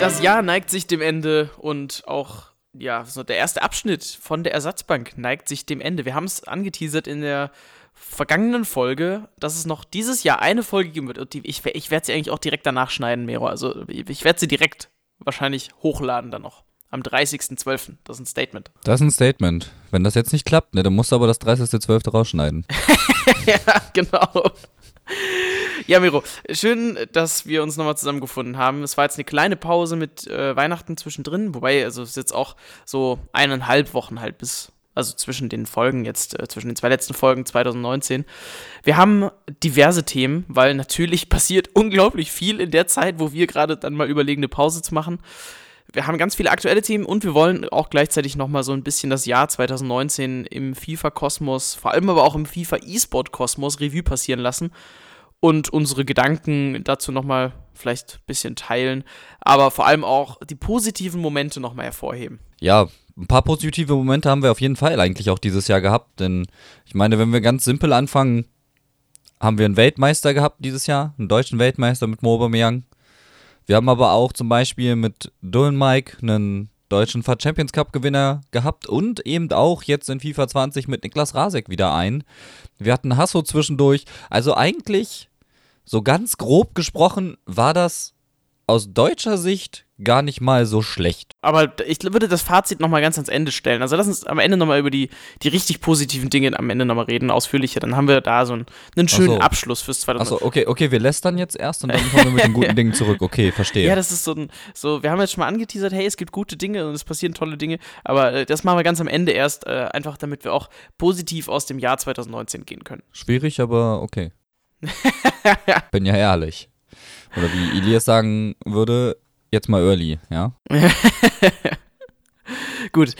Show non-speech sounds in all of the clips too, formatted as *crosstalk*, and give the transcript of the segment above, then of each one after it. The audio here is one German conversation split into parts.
Das Jahr neigt sich dem Ende und auch ja, so der erste Abschnitt von der Ersatzbank neigt sich dem Ende. Wir haben es angeteasert in der vergangenen Folge, dass es noch dieses Jahr eine Folge geben wird. Und die, ich, ich werde sie eigentlich auch direkt danach schneiden, Mero. Also ich werde sie direkt wahrscheinlich hochladen dann noch. Am 30.12. Das ist ein Statement. Das ist ein Statement. Wenn das jetzt nicht klappt, ne, dann musst du aber das 30.12. rausschneiden. *laughs* ja, genau. Ja, Miro, schön, dass wir uns nochmal zusammengefunden haben. Es war jetzt eine kleine Pause mit äh, Weihnachten zwischendrin, wobei, also es ist jetzt auch so eineinhalb Wochen halt bis, also zwischen den Folgen jetzt, äh, zwischen den zwei letzten Folgen 2019. Wir haben diverse Themen, weil natürlich *laughs* passiert unglaublich viel in der Zeit, wo wir gerade dann mal überlegen, eine Pause zu machen. Wir haben ganz viele aktuelle Themen und wir wollen auch gleichzeitig nochmal so ein bisschen das Jahr 2019 im FIFA-Kosmos, vor allem aber auch im FIFA-E-Sport-Kosmos Revue passieren lassen und unsere Gedanken dazu nochmal vielleicht ein bisschen teilen, aber vor allem auch die positiven Momente nochmal hervorheben. Ja, ein paar positive Momente haben wir auf jeden Fall eigentlich auch dieses Jahr gehabt, denn ich meine, wenn wir ganz simpel anfangen, haben wir einen Weltmeister gehabt dieses Jahr, einen deutschen Weltmeister mit Mo Aubameyang. Wir haben aber auch zum Beispiel mit Dylan Mike einen deutschen FAT Champions Cup Gewinner gehabt und eben auch jetzt in FIFA 20 mit Niklas Rasek wieder ein. Wir hatten Hasso zwischendurch. Also eigentlich so ganz grob gesprochen war das aus deutscher Sicht gar nicht mal so schlecht. Aber ich würde das Fazit nochmal ganz ans Ende stellen. Also lass uns am Ende nochmal über die, die richtig positiven Dinge am Ende nochmal reden, ausführlicher. Dann haben wir da so einen, einen schönen so. Abschluss fürs 2000. Achso, okay, okay, wir lästern jetzt erst und dann kommen wir mit den *laughs* guten Dingen zurück. Okay, verstehe. Ja, das ist so ein, so, wir haben jetzt schon mal angeteasert, hey, es gibt gute Dinge und es passieren tolle Dinge, aber äh, das machen wir ganz am Ende erst, äh, einfach damit wir auch positiv aus dem Jahr 2019 gehen können. Schwierig, aber okay. *laughs* Bin ja ehrlich. Oder wie Elias sagen würde, jetzt mal early, ja? *laughs* Gut.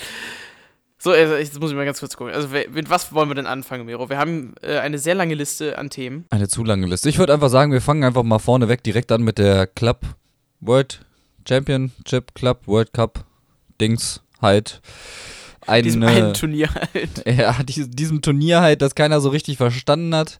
So, also jetzt muss ich mal ganz kurz gucken. Also, mit was wollen wir denn anfangen, Miro? Wir haben äh, eine sehr lange Liste an Themen. Eine zu lange Liste. Ich würde einfach sagen, wir fangen einfach mal vorne weg direkt an mit der Club World Championship Club World Cup Dings halt. Eine, diesem einen Turnier halt. *laughs* Ja, diesem Turnier halt, das keiner so richtig verstanden hat.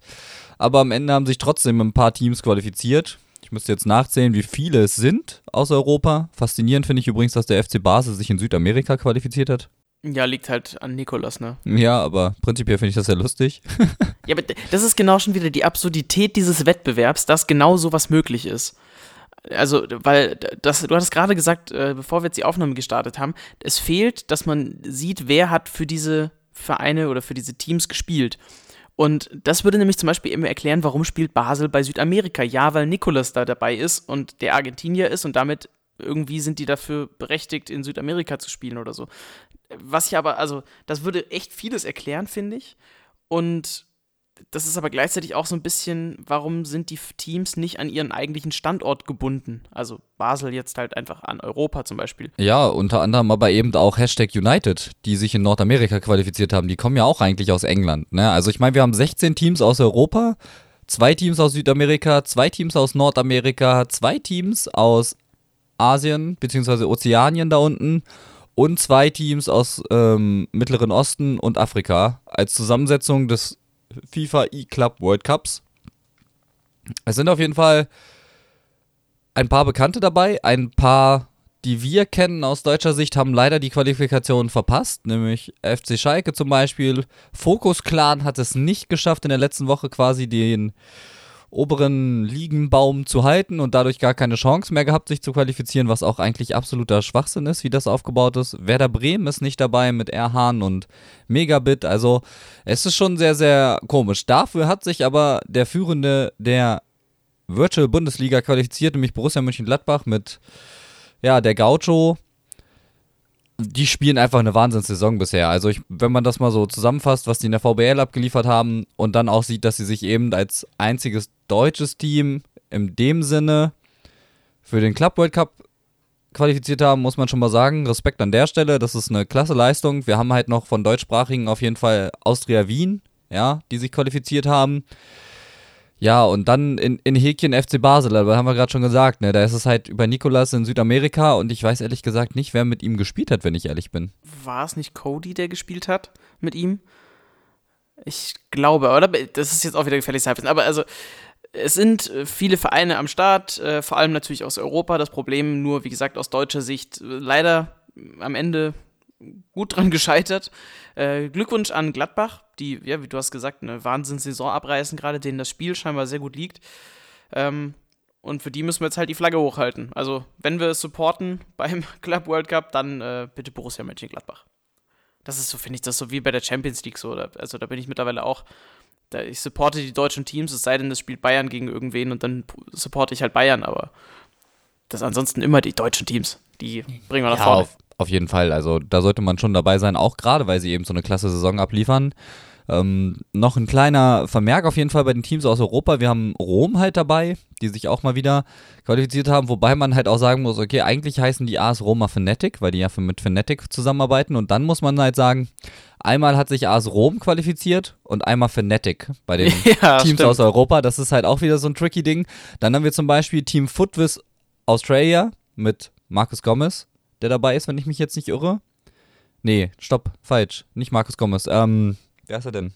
Aber am Ende haben sich trotzdem ein paar Teams qualifiziert. Ich müsste jetzt nachzählen, wie viele es sind aus Europa. Faszinierend finde ich übrigens, dass der FC Basel sich in Südamerika qualifiziert hat. Ja, liegt halt an Nikolas, ne? Ja, aber prinzipiell finde ich das sehr lustig. *laughs* ja, aber das ist genau schon wieder die Absurdität dieses Wettbewerbs, dass genau sowas möglich ist. Also, weil das, du hattest gerade gesagt, äh, bevor wir jetzt die Aufnahme gestartet haben, es fehlt, dass man sieht, wer hat für diese Vereine oder für diese Teams gespielt. Und das würde nämlich zum Beispiel eben erklären, warum spielt Basel bei Südamerika? Ja, weil Nikolas da dabei ist und der Argentinier ist und damit irgendwie sind die dafür berechtigt, in Südamerika zu spielen oder so. Was ich aber, also, das würde echt vieles erklären, finde ich. Und das ist aber gleichzeitig auch so ein bisschen, warum sind die Teams nicht an ihren eigentlichen Standort gebunden? Also Basel jetzt halt einfach an Europa zum Beispiel. Ja, unter anderem aber eben auch Hashtag United, die sich in Nordamerika qualifiziert haben. Die kommen ja auch eigentlich aus England. Ne? Also ich meine, wir haben 16 Teams aus Europa, zwei Teams aus Südamerika, zwei Teams aus Nordamerika, zwei Teams aus Asien bzw. Ozeanien da unten und zwei Teams aus ähm, Mittleren Osten und Afrika als Zusammensetzung des FIFA E-Club World Cups. Es sind auf jeden Fall ein paar Bekannte dabei, ein paar, die wir kennen aus deutscher Sicht, haben leider die Qualifikation verpasst, nämlich FC Schalke zum Beispiel. Focus Clan hat es nicht geschafft, in der letzten Woche quasi den oberen Ligenbaum zu halten und dadurch gar keine Chance mehr gehabt, sich zu qualifizieren, was auch eigentlich absoluter Schwachsinn ist, wie das aufgebaut ist. Werder Bremen ist nicht dabei mit Erhan und Megabit, also es ist schon sehr, sehr komisch. Dafür hat sich aber der Führende der Virtual Bundesliga qualifiziert, nämlich Borussia Mönchengladbach mit ja, der Gaucho die spielen einfach eine Wahnsinnssaison bisher. Also ich, wenn man das mal so zusammenfasst, was die in der VBL abgeliefert haben und dann auch sieht, dass sie sich eben als einziges deutsches Team in dem Sinne für den Club World Cup qualifiziert haben, muss man schon mal sagen. Respekt an der Stelle, das ist eine klasse Leistung. Wir haben halt noch von deutschsprachigen auf jeden Fall Austria Wien, ja, die sich qualifiziert haben. Ja, und dann in, in Häkchen FC Basel, aber haben wir gerade schon gesagt, ne? Da ist es halt über Nikolas in Südamerika und ich weiß ehrlich gesagt nicht, wer mit ihm gespielt hat, wenn ich ehrlich bin. War es nicht Cody, der gespielt hat mit ihm? Ich glaube, oder? Das ist jetzt auch wieder gefährliches Halbwissen. Aber also, es sind äh, viele Vereine am Start, äh, vor allem natürlich aus Europa. Das Problem nur, wie gesagt, aus deutscher Sicht äh, leider am Ende gut dran gescheitert. Äh, Glückwunsch an Gladbach, die, ja, wie du hast gesagt, eine Wahnsinnssaison abreißen, gerade denen das Spiel scheinbar sehr gut liegt. Ähm, und für die müssen wir jetzt halt die Flagge hochhalten. Also, wenn wir es supporten *laughs* beim Club World Cup, dann äh, bitte Borussia Mönchengladbach. Das ist so, finde ich, das so wie bei der Champions League so. Also, da bin ich mittlerweile auch. Da, ich supporte die deutschen Teams, es sei denn, es spielt Bayern gegen irgendwen und dann supporte ich halt Bayern, aber das ansonsten immer die deutschen Teams. Die bringen wir nach Ja, vorne. auf, auf jeden Fall. Also da sollte man schon dabei sein, auch gerade weil sie eben so eine klasse Saison abliefern. Ähm, noch ein kleiner Vermerk auf jeden Fall bei den Teams aus Europa. Wir haben Rom halt dabei, die sich auch mal wieder qualifiziert haben, wobei man halt auch sagen muss, okay, eigentlich heißen die AS Roma Fnatic, weil die ja mit Fnatic zusammenarbeiten und dann muss man halt sagen, einmal hat sich AS Rom qualifiziert und einmal Fnatic bei den *laughs* Ja, Teams stimmt. aus Europa. Das ist halt auch wieder so ein tricky Ding. Dann haben wir zum Beispiel Team Footwiz Australia mit Marcus Gomez, der dabei ist, wenn ich mich jetzt nicht irre. Nee, stopp, falsch. Nicht Marcus Gomez. Ähm, wer ist er denn?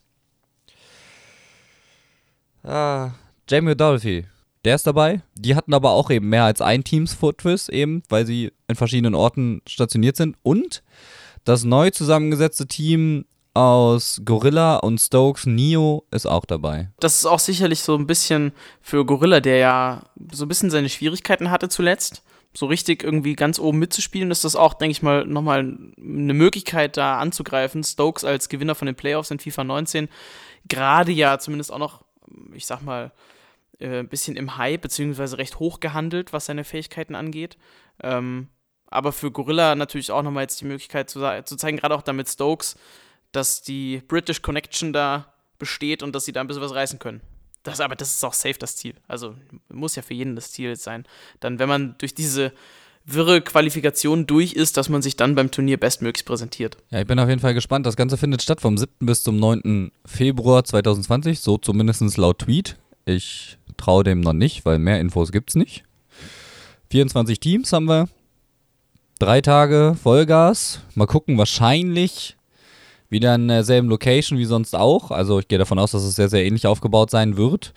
Ah, Jamie O'Doherty. Der ist dabei. Die hatten aber auch eben mehr als ein Teams Footwiz eben, weil sie in verschiedenen Orten stationiert sind. Und das neu zusammengesetzte Team aus Gorilla und Stokes Neo ist auch dabei. Das ist auch sicherlich so ein bisschen für Gorilla, der ja so ein bisschen seine Schwierigkeiten hatte zuletzt. So richtig irgendwie ganz oben mitzuspielen, ist das auch, denke ich mal, nochmal eine Möglichkeit, da anzugreifen. Stokes als Gewinner von den Playoffs in FIFA 19, gerade ja zumindest auch noch, ich sag mal, äh, ein bisschen im Hype, beziehungsweise recht hoch gehandelt, was seine Fähigkeiten angeht. Ähm, aber für Gorilla natürlich auch nochmal jetzt die Möglichkeit zu, zu zeigen, gerade auch damit Stokes, dass die British Connection da besteht und dass sie da ein bisschen was reißen können. Das, aber das ist auch safe das Ziel. Also muss ja für jeden das Ziel sein. Dann, wenn man durch diese wirre Qualifikation durch ist, dass man sich dann beim Turnier bestmöglich präsentiert. Ja, ich bin auf jeden Fall gespannt. Das Ganze findet statt vom 7. bis zum 9. Februar 2020, so zumindest laut Tweet. Ich traue dem noch nicht, weil mehr Infos gibt's nicht. 24 Teams haben wir. Drei Tage Vollgas. Mal gucken, wahrscheinlich wieder in derselben Location wie sonst auch. Also ich gehe davon aus, dass es sehr, sehr ähnlich aufgebaut sein wird.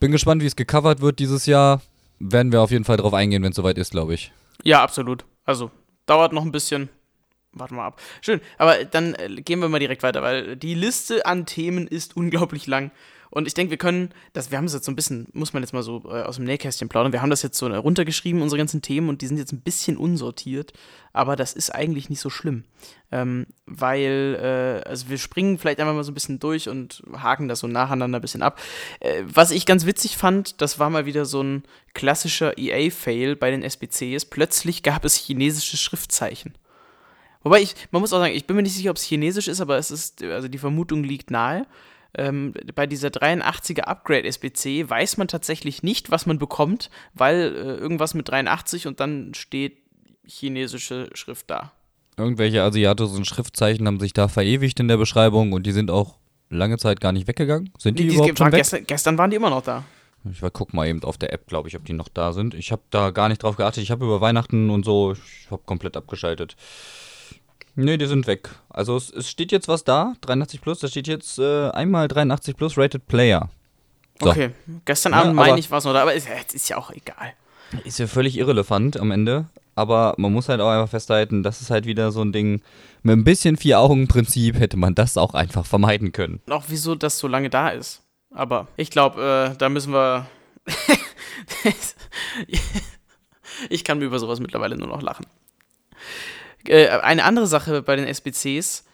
Bin gespannt, wie es gecovert wird dieses Jahr. Werden wir auf jeden Fall drauf eingehen, wenn es soweit ist, glaube ich. Ja, absolut. Also dauert noch ein bisschen. Warten wir ab. Schön, aber dann äh, gehen wir mal direkt weiter, weil die Liste an Themen ist unglaublich lang. Und ich denke, wir können, das, wir haben es jetzt so ein bisschen, muss man jetzt mal so äh, aus dem Nähkästchen plaudern, wir haben das jetzt so runtergeschrieben, unsere ganzen Themen, und die sind jetzt ein bisschen unsortiert, aber das ist eigentlich nicht so schlimm. Ähm, weil, äh, also wir springen vielleicht einfach mal so ein bisschen durch und haken das so nacheinander ein bisschen ab. Äh, was ich ganz witzig fand, das war mal wieder so ein klassischer EA-Fail bei den SBCs. Plötzlich gab es chinesische Schriftzeichen. Wobei ich, man muss auch sagen, ich bin mir nicht sicher, ob es chinesisch ist, aber es ist, also die Vermutung liegt nahe. Ähm, bei dieser 83er Upgrade SBC weiß man tatsächlich nicht, was man bekommt, weil äh, irgendwas mit 83 und dann steht chinesische Schrift da. Irgendwelche asiatischen Schriftzeichen haben sich da verewigt in der Beschreibung und die sind auch lange Zeit gar nicht weggegangen. Sind die, Die, überhaupt schon weg? gestern, gestern waren die immer noch da. Ich war- guck mal eben auf der App, glaube ich, ob die noch da sind. Ich habe da gar nicht drauf geachtet. Ich habe über Weihnachten und so, ich habe komplett abgeschaltet. Nee, die sind weg. Also es, es steht jetzt was da, 83 plus, da steht jetzt äh, einmal 83 plus Rated Player. So. Okay, gestern Ja, Abend aber- meine ich war es noch da, aber ist, ja- ist ja auch egal. Ist ja völlig irrelevant am Ende. Aber man muss halt auch einfach festhalten, das ist halt wieder so ein Ding. Mit ein bisschen Vier-Augen-Prinzip hätte man das auch einfach vermeiden können. Auch wieso das so lange da ist. Aber ich glaube, äh, da müssen wir. *laughs* ich kann mir über sowas mittlerweile nur noch lachen. Äh, eine andere Sache bei den SBCs: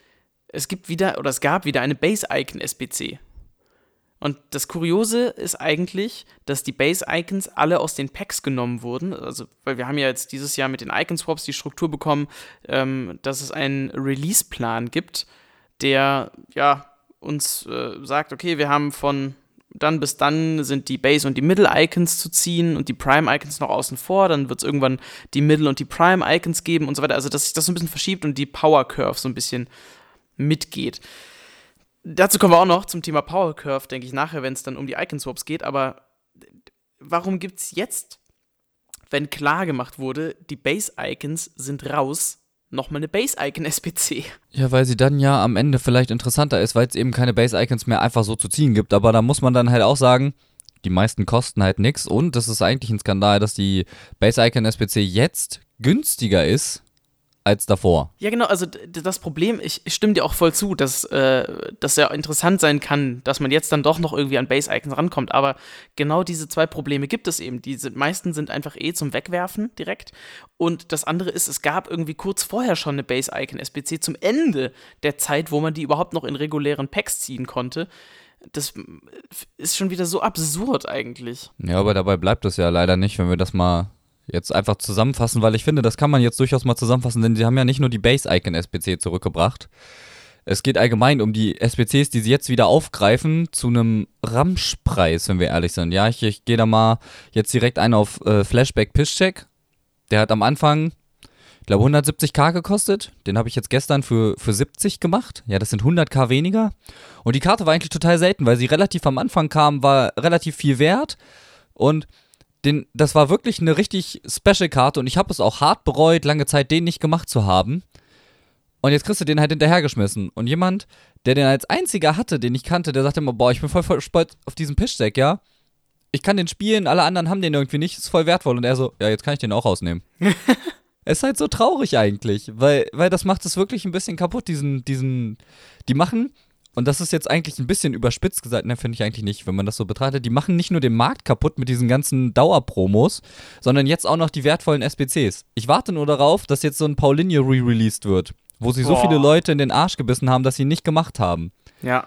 Es gibt wieder, oder es gab wieder eine Base-Icon-SBC. Und das Kuriose ist eigentlich, dass die Base-Icons alle aus den Packs genommen wurden. Also, weil wir haben ja jetzt dieses Jahr mit den Icon-Swaps die Struktur bekommen, ähm, dass es einen Release-Plan gibt, der ja uns äh, sagt, okay, wir haben von dann bis dann sind die Base und die Middle Icons zu ziehen und die Prime Icons noch außen vor, dann wird es irgendwann die Middle und die Prime Icons geben und so weiter. Also, dass sich das so ein bisschen verschiebt und die Power Curve so ein bisschen mitgeht. Dazu kommen wir auch noch zum Thema Power Curve, denke ich nachher, wenn es dann um die Icon Swaps geht, aber warum gibt es jetzt, wenn klar gemacht wurde, die Base Icons sind raus, nochmal eine Base Icon SPC? Ja, weil sie dann ja am Ende vielleicht interessanter ist, weil es eben keine Base-Icons mehr einfach so zu ziehen gibt. Aber da muss man dann halt auch sagen, die meisten kosten halt nichts. Und das ist eigentlich ein Skandal, dass die Base Icon SPC jetzt günstiger ist als davor. Ja, genau, also das Problem, ich, ich stimme dir auch voll zu, dass äh, das ja interessant sein kann, dass man jetzt dann doch noch irgendwie an Base-Icons rankommt, aber genau diese zwei Probleme gibt es eben. Die meisten sind einfach eh zum Wegwerfen direkt und das andere ist, es gab irgendwie kurz vorher schon eine Base-Icon-SBC zum Ende der Zeit, wo man die überhaupt noch in regulären Packs ziehen konnte. Das ist schon wieder so absurd eigentlich. Ja, aber dabei bleibt es ja leider nicht, wenn wir das mal jetzt einfach zusammenfassen, weil ich finde, das kann man jetzt durchaus mal zusammenfassen, denn sie haben ja nicht nur die Base-Icon-SPC zurückgebracht. Es geht allgemein um die SPCs, die sie jetzt wieder aufgreifen, zu einem Ramschpreis, wenn wir ehrlich sind. Ja, ich, ich gehe da mal jetzt direkt ein auf äh, Flashback Pisscheck. Der hat am Anfang, ich glaube, 170k gekostet. Den habe ich jetzt gestern für, für 70 gemacht. Ja, das sind 100k weniger. Und die Karte war eigentlich total selten, weil sie relativ am Anfang kam, war relativ viel wert. Und den, das war wirklich eine richtig Special-Karte und ich habe es auch hart bereut, lange Zeit den nicht gemacht zu haben. Und jetzt kriegst du den halt hinterhergeschmissen. Und jemand, der den als einziger hatte, den ich kannte, der sagte immer, boah, ich bin voll, voll stolz auf diesen Pitch-Deck, ja. Ich kann den spielen, alle anderen haben den irgendwie nicht, ist voll wertvoll. Und er so, ja, jetzt kann ich den auch rausnehmen. *laughs* es ist halt so traurig eigentlich, weil, weil das macht es wirklich ein bisschen kaputt, diesen, diesen, die machen und das ist jetzt eigentlich ein bisschen überspitzt gesagt, ne, finde ich eigentlich nicht, wenn man das so betrachtet. Die machen nicht nur den Markt kaputt mit diesen ganzen Dauerpromos, sondern jetzt auch noch die wertvollen SPCs. Ich warte nur darauf, dass jetzt so ein Paulinho re-released wird, wo sie Boah. so viele Leute in den Arsch gebissen haben, dass sie nicht gemacht haben. Ja.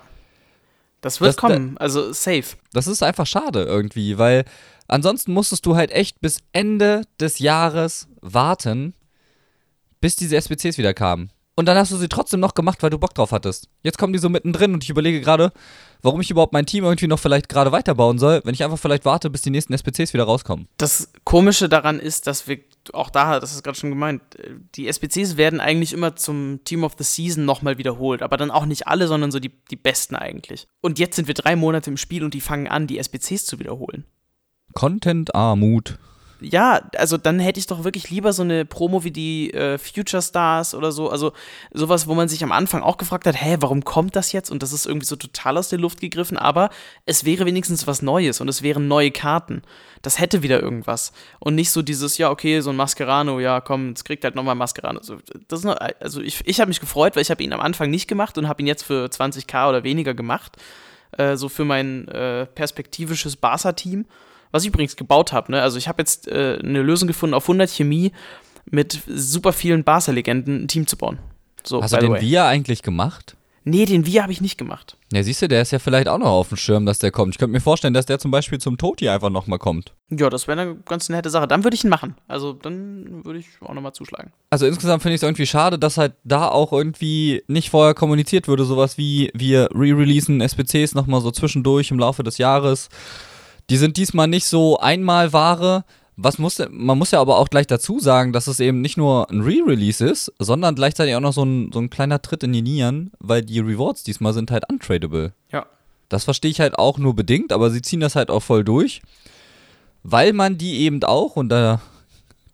Das wird das, kommen, da, also safe. Das ist einfach schade irgendwie, weil ansonsten musstest du halt echt bis Ende des Jahres warten, bis diese SPCs wieder kamen. Und dann hast du sie trotzdem noch gemacht, weil du Bock drauf hattest. Jetzt kommen die so mittendrin und ich überlege gerade, warum ich überhaupt mein Team irgendwie noch vielleicht gerade weiterbauen soll, wenn ich einfach vielleicht warte, bis die nächsten SPCs wieder rauskommen. Das Komische daran ist, dass wir auch da, das ist gerade schon gemeint, die SPCs werden eigentlich immer zum Team of the Season nochmal wiederholt, aber dann auch nicht alle, sondern so die, die besten eigentlich. Und jetzt sind wir drei Monate im Spiel und die fangen an, die SPCs zu wiederholen. Content-Armut ja, also dann hätte ich doch wirklich lieber so eine Promo wie die äh, Future Stars oder so. Also sowas, wo man sich am Anfang auch gefragt hat, hä, warum kommt das jetzt? Und das ist irgendwie so total aus der Luft gegriffen, aber es wäre wenigstens was Neues und es wären neue Karten. Das hätte wieder irgendwas. Und nicht so dieses, ja, okay, so ein Mascherano, ja, komm, jetzt kriegt halt nochmal Mascherano. Also, das noch, also ich, ich habe mich gefreut, weil ich habe ihn am Anfang nicht gemacht und habe ihn jetzt für 20k oder weniger gemacht. Äh, so für mein äh, perspektivisches Barca-Team. Was ich übrigens gebaut habe, ne? Also ich habe jetzt äh, eine Lösung gefunden, auf 100 Chemie mit super vielen Barca-Legenden ein Team zu bauen. So, Hast du den Via eigentlich gemacht? Nee, den Via habe ich nicht gemacht. Ja, siehst du, der ist ja vielleicht auch noch auf dem Schirm, dass der kommt. Ich könnte mir vorstellen, dass der zum Beispiel zum Toti einfach nochmal kommt. Ja, das wäre eine ganz nette Sache. Dann würde ich ihn machen. Also dann würde ich auch nochmal zuschlagen. Also insgesamt finde ich es irgendwie schade, dass halt da auch irgendwie nicht vorher kommuniziert würde. Sowas wie wir re-releasen SPCs nochmal so zwischendurch im Laufe des Jahres. Die sind diesmal nicht so Einmalware. Was muss, man muss ja aber auch gleich dazu sagen, dass es eben nicht nur ein Re-Release ist, sondern gleichzeitig auch noch so ein, so ein kleiner Tritt in die Nieren, weil die Rewards diesmal sind halt untradable. Ja. Das verstehe ich halt auch nur bedingt, aber sie ziehen das halt auch voll durch, weil man die eben auch, und da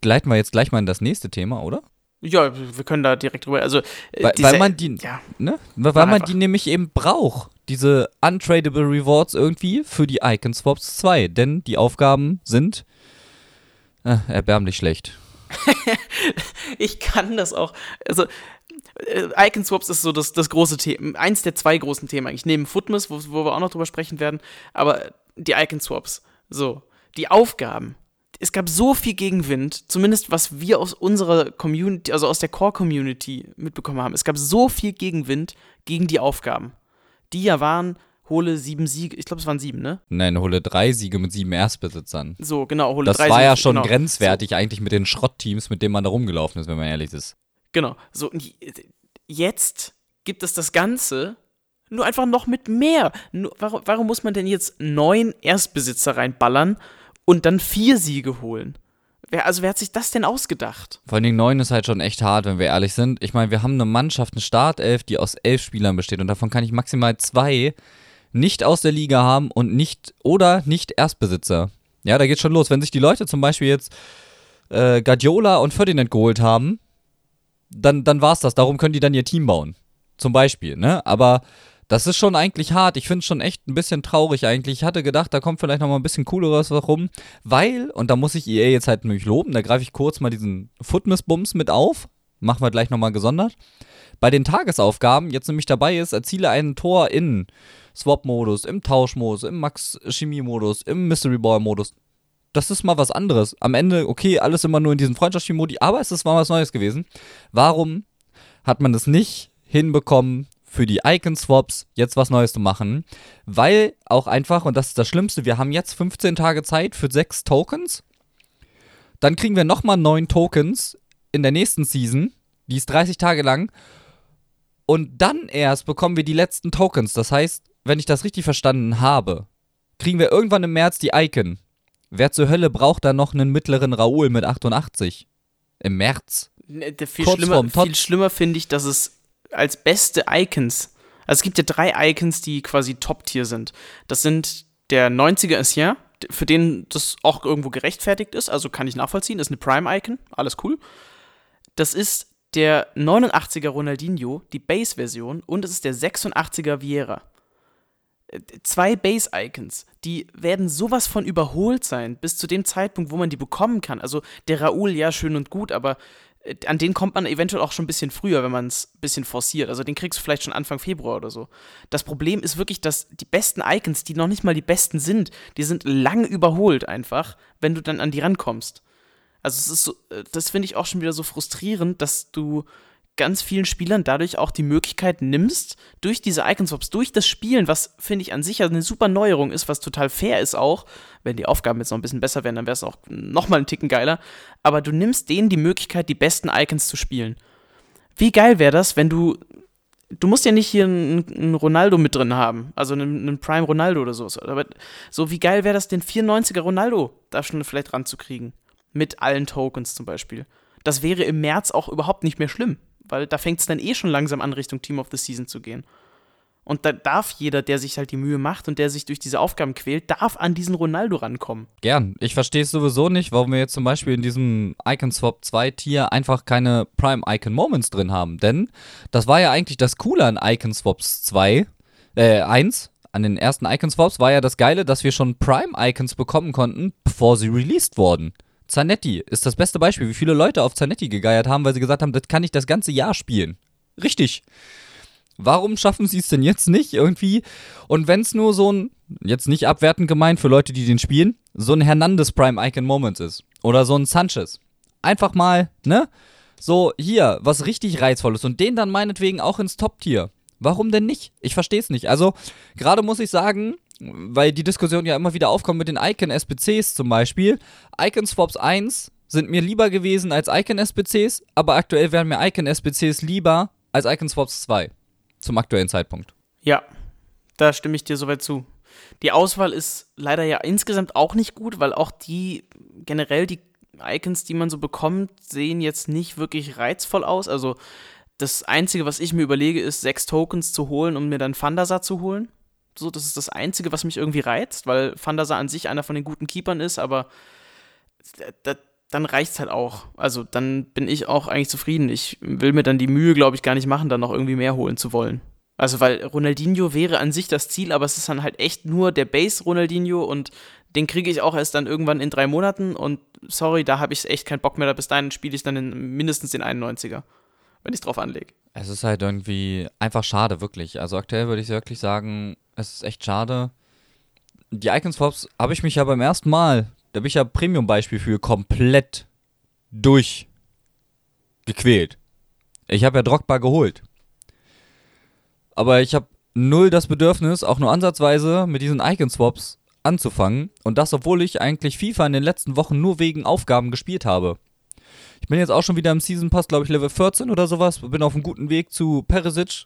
gleiten wir jetzt gleich mal in das nächste Thema, oder? Ja, wir können da direkt drüber. Also, äh, weil, weil, man die, ja, ne? weil man die nämlich eben braucht diese untradable Rewards irgendwie für die Icon Swaps 2, denn die Aufgaben sind äh, erbärmlich schlecht. *laughs* ich kann das auch. Also, äh, Icon Swaps ist so das, das große Thema, eins der zwei großen Themen eigentlich. Neben Footmas, wo, wo wir auch noch drüber sprechen werden, aber die Icon Swaps. So, die Aufgaben. Es gab so viel Gegenwind, zumindest was wir aus unserer Community, also aus der Core-Community mitbekommen haben. Es gab so viel Gegenwind gegen die Aufgaben die ja waren, hole sieben Siege, ich glaube, es waren sieben, ne? Nein, hole drei Siege mit sieben Erstbesitzern. So, genau, hole das drei Siege. Das war ja schon genau. grenzwertig so. eigentlich mit den Schrottteams, mit denen man da rumgelaufen ist, wenn man ehrlich ist. Genau, so, jetzt gibt es das Ganze nur einfach noch mit mehr. Nur, warum, warum muss man denn jetzt neun Erstbesitzer reinballern und dann vier Siege holen? Wer, also wer hat sich das denn ausgedacht? Vor allen Dingen neun ist halt schon echt hart, wenn wir ehrlich sind. Ich meine, wir haben eine Mannschaft, eine Startelf, die aus elf Spielern besteht und davon kann ich maximal zwei nicht aus der Liga haben und nicht oder nicht Erstbesitzer. Ja, da geht schon los. Wenn sich die Leute zum Beispiel jetzt äh, Guardiola und Ferdinand geholt haben, dann, dann es das. Darum können die dann ihr Team bauen. Zum Beispiel, ne? Aber Das ist schon eigentlich hart. Ich finde es schon echt ein bisschen traurig eigentlich. Ich hatte gedacht, da kommt vielleicht noch mal ein bisschen cooleres rum, weil, und da muss ich EA jetzt halt nämlich loben, da greife ich kurz mal diesen Footmiss-Bums mit auf. Machen wir gleich nochmal gesondert. Bei den Tagesaufgaben jetzt nämlich dabei ist, erziele ein Tor in Swap-Modus, im Tauschmodus, im Max-Chemie-Modus, im Mystery Ball-Modus. Das ist mal was anderes. Am Ende, okay, alles immer nur in diesen Freundschaftsspiel-Modi, aber es ist mal was Neues gewesen. Warum hat man das nicht hinbekommen, für die Icon-Swaps jetzt was Neues zu machen? Weil auch einfach, und das ist das Schlimmste, wir haben jetzt 15 Tage Zeit für 6 Tokens. Dann kriegen wir nochmal 9 Tokens in der nächsten Season. Die ist 30 Tage lang. Und dann erst bekommen wir die letzten Tokens. Das heißt, wenn ich das richtig verstanden habe, kriegen wir irgendwann im März die Icon. Wer zur Hölle braucht da noch einen mittleren Raoul mit 88? Im März. Ne, viel schlimmer, viel schlimmer finde ich, dass es als beste Icons, also es gibt ja drei Icons, die quasi Top-Tier sind. Das sind der 90er Ancien, für den das auch irgendwo gerechtfertigt ist, also kann ich nachvollziehen, ist eine Prime-Icon, alles cool. Das ist der 89er Ronaldinho, die Base-Version, und es ist der 86er Vieira. Zwei Base-Icons, die werden sowas von überholt sein, bis zu dem Zeitpunkt, wo man die bekommen kann. Also der Raoul, ja, schön und gut, aber an den kommt man eventuell auch schon ein bisschen früher, wenn man es ein bisschen forciert. Also den kriegst du vielleicht schon Anfang Februar oder so. Das Problem ist wirklich, dass die besten Icons, die noch nicht mal die besten sind, die sind lang überholt einfach, wenn du dann an die rankommst. Also es ist so, äh, das finde ich auch schon wieder so frustrierend, dass du ganz vielen Spielern dadurch auch die Möglichkeit nimmst, durch diese Icon-Swaps, durch das Spielen, was finde ich an sich eine super Neuerung ist, was total fair ist auch, wenn die Aufgaben jetzt noch ein bisschen besser wären, dann wäre es auch nochmal einen Ticken geiler, aber du nimmst denen die Möglichkeit, die besten Icons zu spielen. Wie geil wäre das, wenn du du musst ja nicht hier einen, einen Ronaldo mit drin haben, also einen, einen, Prime Ronaldo oder so. Aber so wie geil wäre das, den 94er Ronaldo da schon vielleicht ranzukriegen mit allen Tokens zum Beispiel. Das wäre im März auch überhaupt nicht mehr schlimm, weil da fängt es dann eh schon langsam an, Richtung Team of the Season zu gehen. Und da darf jeder, der sich halt die Mühe macht und der sich durch diese Aufgaben quält, darf an diesen Ronaldo rankommen. Gern. Ich verstehe es sowieso nicht, warum wir jetzt zum Beispiel in diesem Icon Swap 2 Tier einfach keine Prime Icon Moments drin haben. Denn das war ja eigentlich das Coole an Icon Swaps 2, äh, 1. An den ersten Icon Swaps war ja das Geile, dass wir schon Prime Icons bekommen konnten, bevor sie released wurden. Zanetti ist das beste Beispiel, wie viele Leute auf Zanetti gegeiert haben, weil sie gesagt haben, das kann ich das ganze Jahr spielen. Richtig. Warum schaffen sie es denn jetzt nicht irgendwie? Und wenn es nur so ein, jetzt nicht abwertend gemeint für Leute, die den spielen, so ein Hernandez Prime Icon Moments ist. Oder so ein Sanchez. Einfach mal, ne? So, hier, was richtig reizvolles. Und den dann meinetwegen auch ins Top-Tier. Warum denn nicht? Ich verstehe es nicht. Also, gerade muss ich sagen, weil die Diskussion ja immer wieder aufkommt mit den Icon-SBCs zum Beispiel. Icon-Swaps 1 sind mir lieber gewesen als Icon-SBCs, aber aktuell wären mir Icon-SBCs lieber als Icon-Swaps 2. Zum aktuellen Zeitpunkt. Ja, da stimme ich dir soweit zu. Die Auswahl ist leider ja insgesamt auch nicht gut, weil auch die generell die Icons, die man so bekommt, sehen jetzt nicht wirklich reizvoll aus. Also das Einzige, was ich mir überlege, ist, sechs Tokens zu holen, um mir dann Thundersat zu holen. So, das ist das Einzige, was mich irgendwie reizt, weil Van der Sar an sich einer von den guten Keepern ist, aber dann reicht es halt auch. Also dann bin ich auch eigentlich zufrieden. Ich will mir dann die Mühe, glaube ich, gar nicht machen, dann noch irgendwie mehr holen zu wollen. Also, weil Ronaldinho wäre an sich das Ziel, aber es ist dann halt echt nur der Base Ronaldinho und den kriege ich auch erst dann irgendwann in drei Monaten und sorry, da habe ich echt keinen Bock mehr. Bis dahin spiele ich dann in mindestens den 91er, wenn ich es drauf anlege. Es ist halt irgendwie einfach schade, wirklich. Also aktuell würde ich wirklich sagen, es ist echt schade. Die Icon Swaps habe ich mich ja beim ersten Mal, da bin ich ja Premium-Beispiel für, komplett durchgequält. Ich habe ja Drogba geholt. Aber ich habe null das Bedürfnis, auch nur ansatzweise mit diesen Icon Swaps anzufangen. Und das, obwohl ich eigentlich FIFA in den letzten Wochen nur wegen Aufgaben gespielt habe. Ich bin jetzt auch schon wieder im Season Pass, glaube ich, Level 14 oder sowas. Bin auf einem guten Weg zu Perisic.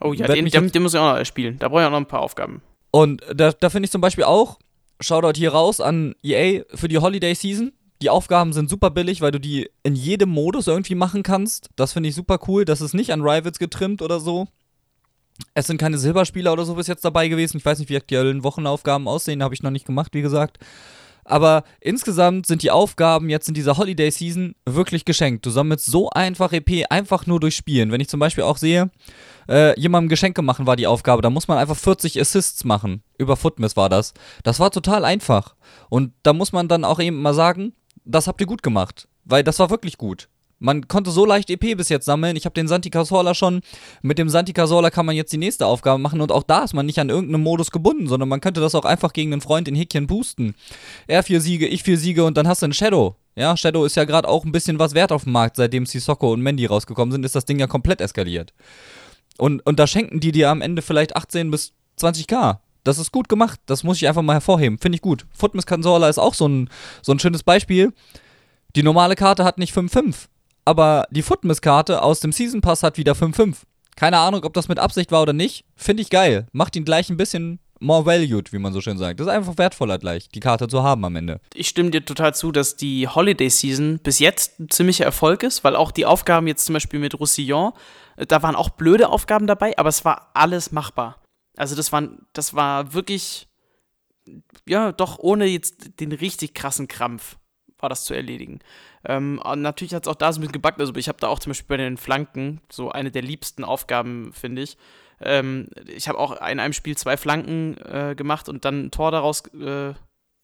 Oh ja, den, den, den, muss ich auch noch spielen. Da brauche ich auch noch ein paar Aufgaben. Und da, da finde ich zum Beispiel auch, Shoutout hier raus an EA für die Holiday Season. Die Aufgaben sind super billig, weil du die in jedem Modus irgendwie machen kannst. Das finde ich super cool. Das ist nicht an Rivals getrimmt oder so. Es sind keine Silberspieler oder so bis jetzt dabei gewesen. Ich weiß nicht, wie die Wochenaufgaben aussehen. Habe ich noch nicht gemacht, wie gesagt. Aber insgesamt sind die Aufgaben jetzt in dieser Holiday Season wirklich geschenkt. Du sammelst so einfach EP einfach nur durch Spielen. Wenn ich zum Beispiel auch sehe, äh, jemandem Geschenke machen war die Aufgabe, da muss man einfach 40 Assists machen. Über Footmiss war das. Das war total einfach. Und da muss man dann auch eben mal sagen, das habt ihr gut gemacht. Weil das war wirklich gut. Man konnte so leicht EP bis jetzt sammeln. Ich habe den Santi Casola schon. Mit dem Santi Casola kann man jetzt die nächste Aufgabe machen und auch da ist man nicht an irgendeinem Modus gebunden, sondern man könnte das auch einfach gegen einen Freund in Häkchen boosten. Er vier Siege, ich vier Siege und dann hast du einen Shadow. Ja, Shadow ist ja gerade auch ein bisschen was wert auf dem Markt. Seitdem Sissoko und Mandy rausgekommen sind, ist das Ding ja komplett eskaliert. Und, und da schenken die dir am Ende vielleicht 18 bis 20k. Das ist gut gemacht. Das muss ich einfach mal hervorheben. Finde ich gut. Footmiss Casola ist auch so ein, so ein schönes Beispiel. Die normale Karte hat nicht 5-5 aber die Footmiss-Karte aus dem Season Pass hat wieder 5-5. Keine Ahnung, ob das mit Absicht war oder nicht. Finde ich geil. Macht ihn gleich ein bisschen more valued, wie man so schön sagt. Das ist einfach wertvoller gleich, die Karte zu haben am Ende. Ich stimme dir total zu, dass die Holiday Season bis jetzt ein ziemlicher Erfolg ist, weil auch die Aufgaben jetzt zum Beispiel mit Roussillon, äh, da waren auch blöde Aufgaben dabei, aber es war alles machbar. Also das war, das war wirklich, ja, doch ohne jetzt den richtig krassen Krampf war das zu erledigen. Ähm, natürlich hat es auch da so ein bisschen gebackt. Also ich habe da auch zum Beispiel bei den Flanken so eine der liebsten Aufgaben, finde ich. Ähm, ich habe auch in einem Spiel zwei Flanken äh, gemacht und dann ein Tor daraus, äh,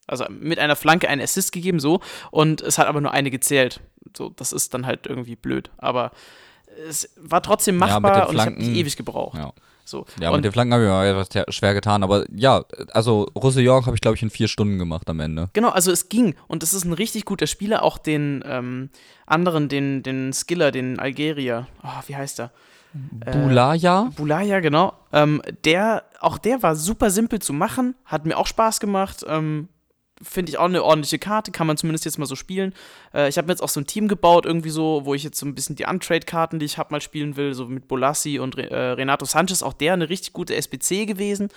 also mit einer Flanke einen Assist gegeben, so. Und es hat aber nur eine gezählt. So, das ist dann halt irgendwie blöd. Aber es war trotzdem machbar ja, und ich habe nicht ewig gebraucht. Ja. So. Ja, und mit den Flanken habe ich mir etwas schwer getan, aber ja, also Roussillon habe ich, glaube ich, in vier Stunden gemacht am Ende. Genau, also es ging und es ist ein richtig guter Spieler, auch den ähm, anderen, den, den Skiller, den Algerier, oh, wie heißt er? Bulaya? Äh, Bulaya, genau. Ähm, der, auch der war super simpel zu machen, hat mir auch Spaß gemacht. Ähm, finde ich auch eine ordentliche Karte, kann man zumindest jetzt mal so spielen. Äh, ich habe mir jetzt auch so ein Team gebaut, irgendwie so, wo ich jetzt so ein bisschen die Untrade-Karten, die ich habe, mal spielen will, so mit Bolassi und äh, Renato Sanchez, auch der eine richtig gute SBC gewesen.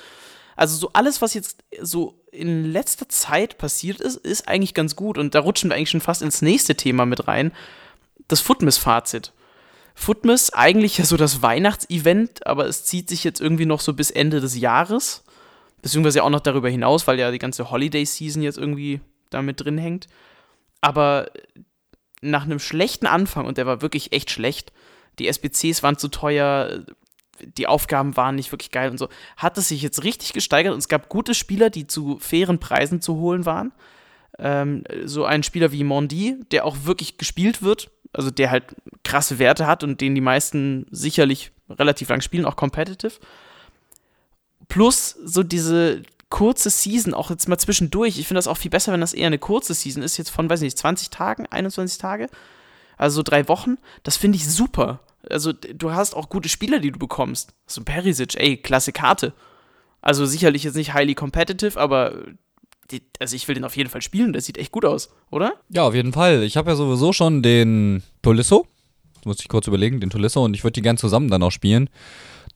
Also so alles, was jetzt so in letzter Zeit passiert ist, ist eigentlich ganz gut und da rutschen wir eigentlich schon fast ins nächste Thema mit rein. Das Footmiss-Fazit. Footmiss eigentlich ja so das Weihnachtsevent, aber es zieht sich jetzt irgendwie noch so bis Ende des Jahres beziehungsweise auch noch darüber hinaus, weil ja die ganze Holiday-Season jetzt irgendwie damit drin hängt. Aber nach einem schlechten Anfang, und der war wirklich echt schlecht, die SBCs waren zu teuer, die Aufgaben waren nicht wirklich geil und so, hat es sich jetzt richtig gesteigert und es gab gute Spieler, die zu fairen Preisen zu holen waren. Ähm, so ein Spieler wie Mondi, der auch wirklich gespielt wird, also der halt krasse Werte hat und den die meisten sicherlich relativ lang spielen, auch competitive. Plus so diese kurze Season, auch jetzt mal zwischendurch. Ich finde das auch viel besser, wenn das eher eine kurze Season ist, jetzt von, weiß nicht, 20 Tagen, 21 Tage, also so drei Wochen. Das finde ich super. Also du hast auch gute Spieler, die du bekommst. So Perisic, ey, klasse Karte. Also sicherlich jetzt nicht highly competitive, aber die, also ich will den auf jeden Fall spielen, der sieht echt gut aus, oder? Ja, auf jeden Fall. Ich habe ja sowieso schon den Tolisso, muss ich kurz überlegen, den Tolisso und ich würde die gern zusammen dann auch spielen.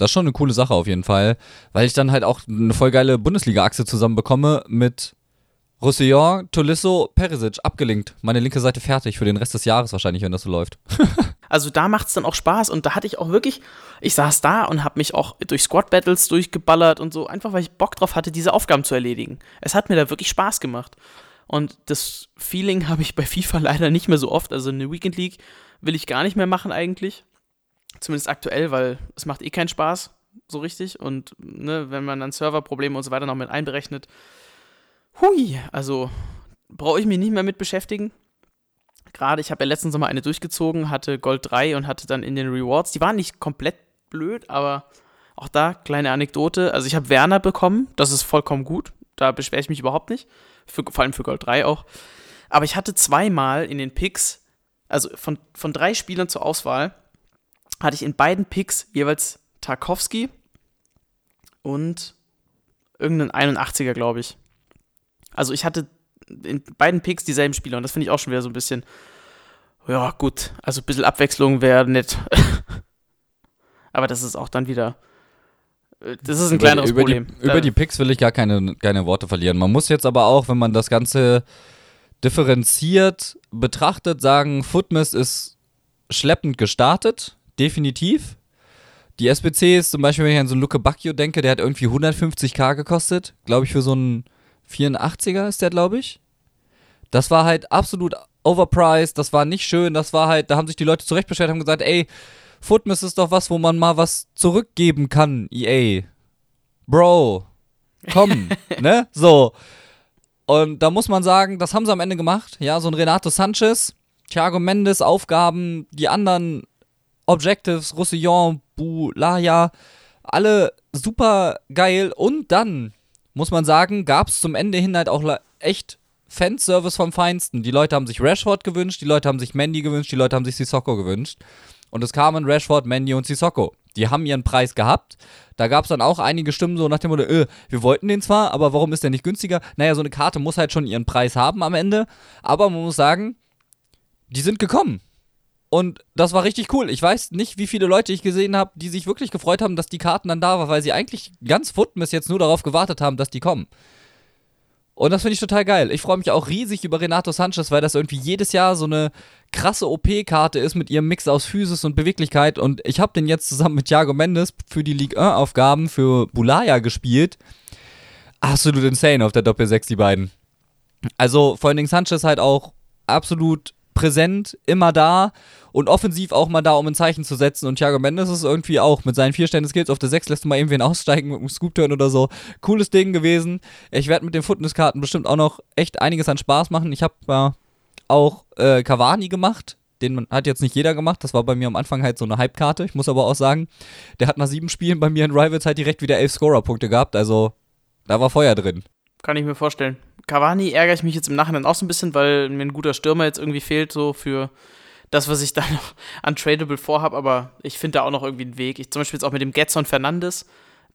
Das ist schon eine coole Sache auf jeden Fall, weil ich dann halt auch eine voll geile Bundesliga-Achse zusammenbekomme mit Roussillon, Tolisso, Perisic, abgelinkt. Meine linke Seite fertig für den Rest des Jahres wahrscheinlich, wenn das so läuft. *laughs* *laughs* also da macht es dann auch Spaß und da hatte ich auch wirklich, ich saß da und habe mich auch durch Squad-Battles durchgeballert und so, einfach weil ich Bock drauf hatte, diese Aufgaben zu erledigen. Es hat mir da wirklich Spaß gemacht. Und das Feeling *laughs* habe ich bei FIFA leider nicht mehr so oft. Also eine Weekend League will ich gar nicht mehr machen eigentlich. Zumindest aktuell, weil es macht eh keinen Spaß, so richtig. Und ne, wenn man dann Serverprobleme und so weiter noch mit einberechnet, hui, also brauche ich mich nicht mehr mit beschäftigen. Gerade, ich habe ja letzten Sommer eine durchgezogen, hatte Gold 3 und hatte dann in den Rewards, die waren nicht komplett blöd, aber auch da, kleine Anekdote. Also ich habe Werner bekommen, das ist vollkommen gut. Da beschwere ich mich überhaupt nicht. Für, vor allem für Gold 3 auch. Aber ich hatte zweimal in den Picks, also von, von drei Spielern zur Auswahl, hatte ich in beiden Picks jeweils Tarkovsky und irgendeinen 81er, glaube ich. Also ich hatte in beiden Picks dieselben Spieler und das finde ich auch schon wieder so ein bisschen, ja gut, also ein bisschen Abwechslung wäre nett. *laughs* Aber das ist auch dann wieder, das ist ein kleineres über Problem. Die, über die Picks will ich gar keine, keine Worte verlieren. Man muss jetzt aber auch, wenn man das Ganze differenziert betrachtet, sagen, Footmiss ist schleppend gestartet definitiv. Die SBC ist zum Beispiel, wenn ich an so einen Luke Bacchio denke, der hat irgendwie 150k gekostet. Glaube ich, für so einen 84er ist der, glaube ich. Das war halt absolut overpriced, das war nicht schön, das war halt, da haben sich die Leute zurecht bestellt, haben gesagt, ey, Footmiss ist doch was, wo man mal was zurückgeben kann, EA. Bro, komm, *laughs* ne? So. Und da muss man sagen, das haben sie am Ende gemacht. Ja, so ein Renato Sanchez, Thiago Mendes, Aufgaben, die anderen Objectives, Roussillon, Boulaya, alle super geil. Und dann, muss man sagen, gab es zum Ende hin halt auch echt Fanservice vom Feinsten. Die Leute haben sich Rashford gewünscht, die Leute haben sich Mandy gewünscht, die Leute haben sich Sissoko gewünscht. Und es kamen Rashford, Mandy und Sissoko. Die haben ihren Preis gehabt. Da gab es dann auch einige Stimmen so nach dem Motto, äh, wir wollten den zwar, aber warum ist der nicht günstiger? Naja, so eine Karte muss halt schon ihren Preis haben am Ende. Aber man muss sagen, die sind gekommen. Und das war richtig cool. Ich weiß nicht, wie viele Leute ich gesehen habe, die sich wirklich gefreut haben, dass die Karten dann da waren, weil sie eigentlich ganz Footmiss jetzt nur darauf gewartet haben, dass die kommen. Und das finde ich total geil. Ich freue mich auch riesig über Renato Sanchez, weil das irgendwie jedes Jahr so eine krasse OP-Karte ist mit ihrem Mix aus Physis und Beweglichkeit. Und ich habe den jetzt zusammen mit Thiago Mendes für die Ligue 1-Aufgaben für Bulaya gespielt. Absolut insane auf der Doppel-6, die beiden. Also vor allen Dingen Sanchez halt auch absolut präsent, immer da und offensiv auch mal da, um ein Zeichen zu setzen. Und Thiago Mendes ist irgendwie auch mit seinen vier Stände-Skills auf der 6 lässt du mal irgendwen aussteigen mit einem Scoop-Turn oder so. Cooles Ding gewesen. Ich werde mit den Footness-Karten bestimmt auch noch echt einiges an Spaß machen. Ich habe äh, auch äh, Cavani gemacht. Den hat jetzt nicht jeder gemacht. Das war bei mir am Anfang halt so eine Hype-Karte. Ich muss aber auch sagen, der hat nach sieben Spielen bei mir in Rivals halt direkt wieder elf Scorer-Punkte gehabt. Also da war Feuer drin. Kann ich mir vorstellen. Cavani ärgere ich mich jetzt im Nachhinein auch so ein bisschen, weil mir ein guter Stürmer jetzt irgendwie fehlt, so für das, was ich da noch an Tradable vorhabe, aber ich finde da auch noch irgendwie einen Weg. Ich zum Beispiel jetzt auch mit dem Getson Fernandes,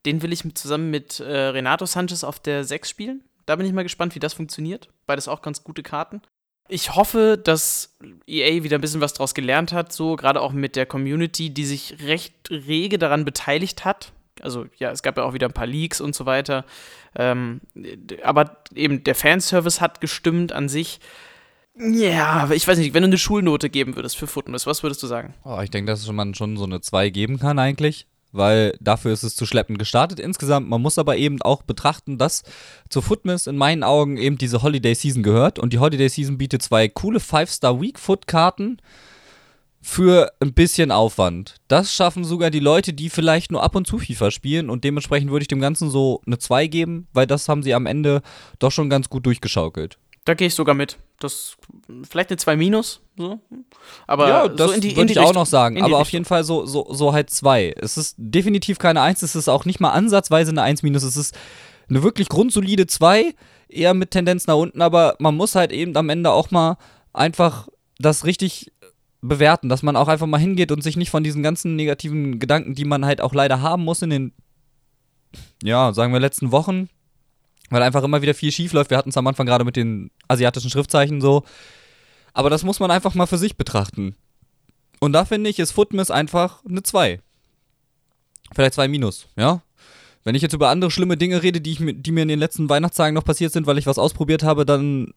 den will ich mit, zusammen mit äh, Renato Sanchez auf der 6 spielen. Da bin ich mal gespannt, wie das funktioniert. Beides auch ganz gute Karten. Ich hoffe, dass EA wieder ein bisschen was draus gelernt hat, so gerade auch mit der Community, die sich recht rege daran beteiligt hat. Also ja, es gab ja auch wieder ein paar Leaks und so weiter. Ähm, aber eben der Fanservice hat gestimmt an sich. Ja, aber ich weiß nicht, wenn du eine Schulnote geben würdest für Footness, was würdest du sagen? Oh, ich denke, dass man schon so eine 2 geben kann eigentlich, weil dafür ist es zu schleppend gestartet insgesamt. Man muss aber eben auch betrachten, dass zu Footness in meinen Augen eben diese Holiday Season gehört und die Holiday Season bietet zwei coole 5-Star Weak Foot Karten für ein bisschen Aufwand. Das schaffen sogar die Leute, die vielleicht nur ab und zu FIFA spielen und dementsprechend würde ich dem Ganzen so eine 2 geben, weil das haben sie am Ende doch schon ganz gut durchgeschaukelt. Da gehe ich sogar mit. Das vielleicht eine 2 minus, so. Aber ja, das so in die, würde ich auch noch sagen. Aber auf jeden Fall so, so, so halt 2. Es ist definitiv keine 1, es ist auch nicht mal ansatzweise eine 1 minus. Es ist eine wirklich grundsolide 2, eher mit Tendenz nach unten, aber man muss halt eben am Ende auch mal einfach das richtig bewerten, dass man auch einfach mal hingeht und sich nicht von diesen ganzen negativen Gedanken, die man halt auch leider haben muss in den, ja, sagen wir letzten Wochen, weil einfach immer wieder viel schief läuft. Wir hatten es am Anfang gerade mit den asiatischen Schriftzeichen so. Aber das muss man einfach mal für sich betrachten. Und da finde ich, ist Footmiss einfach eine 2. Vielleicht 2 minus, ja? Wenn ich jetzt über andere schlimme Dinge rede, die, ich, die mir in den letzten Weihnachtstagen noch passiert sind, weil ich was ausprobiert habe, dann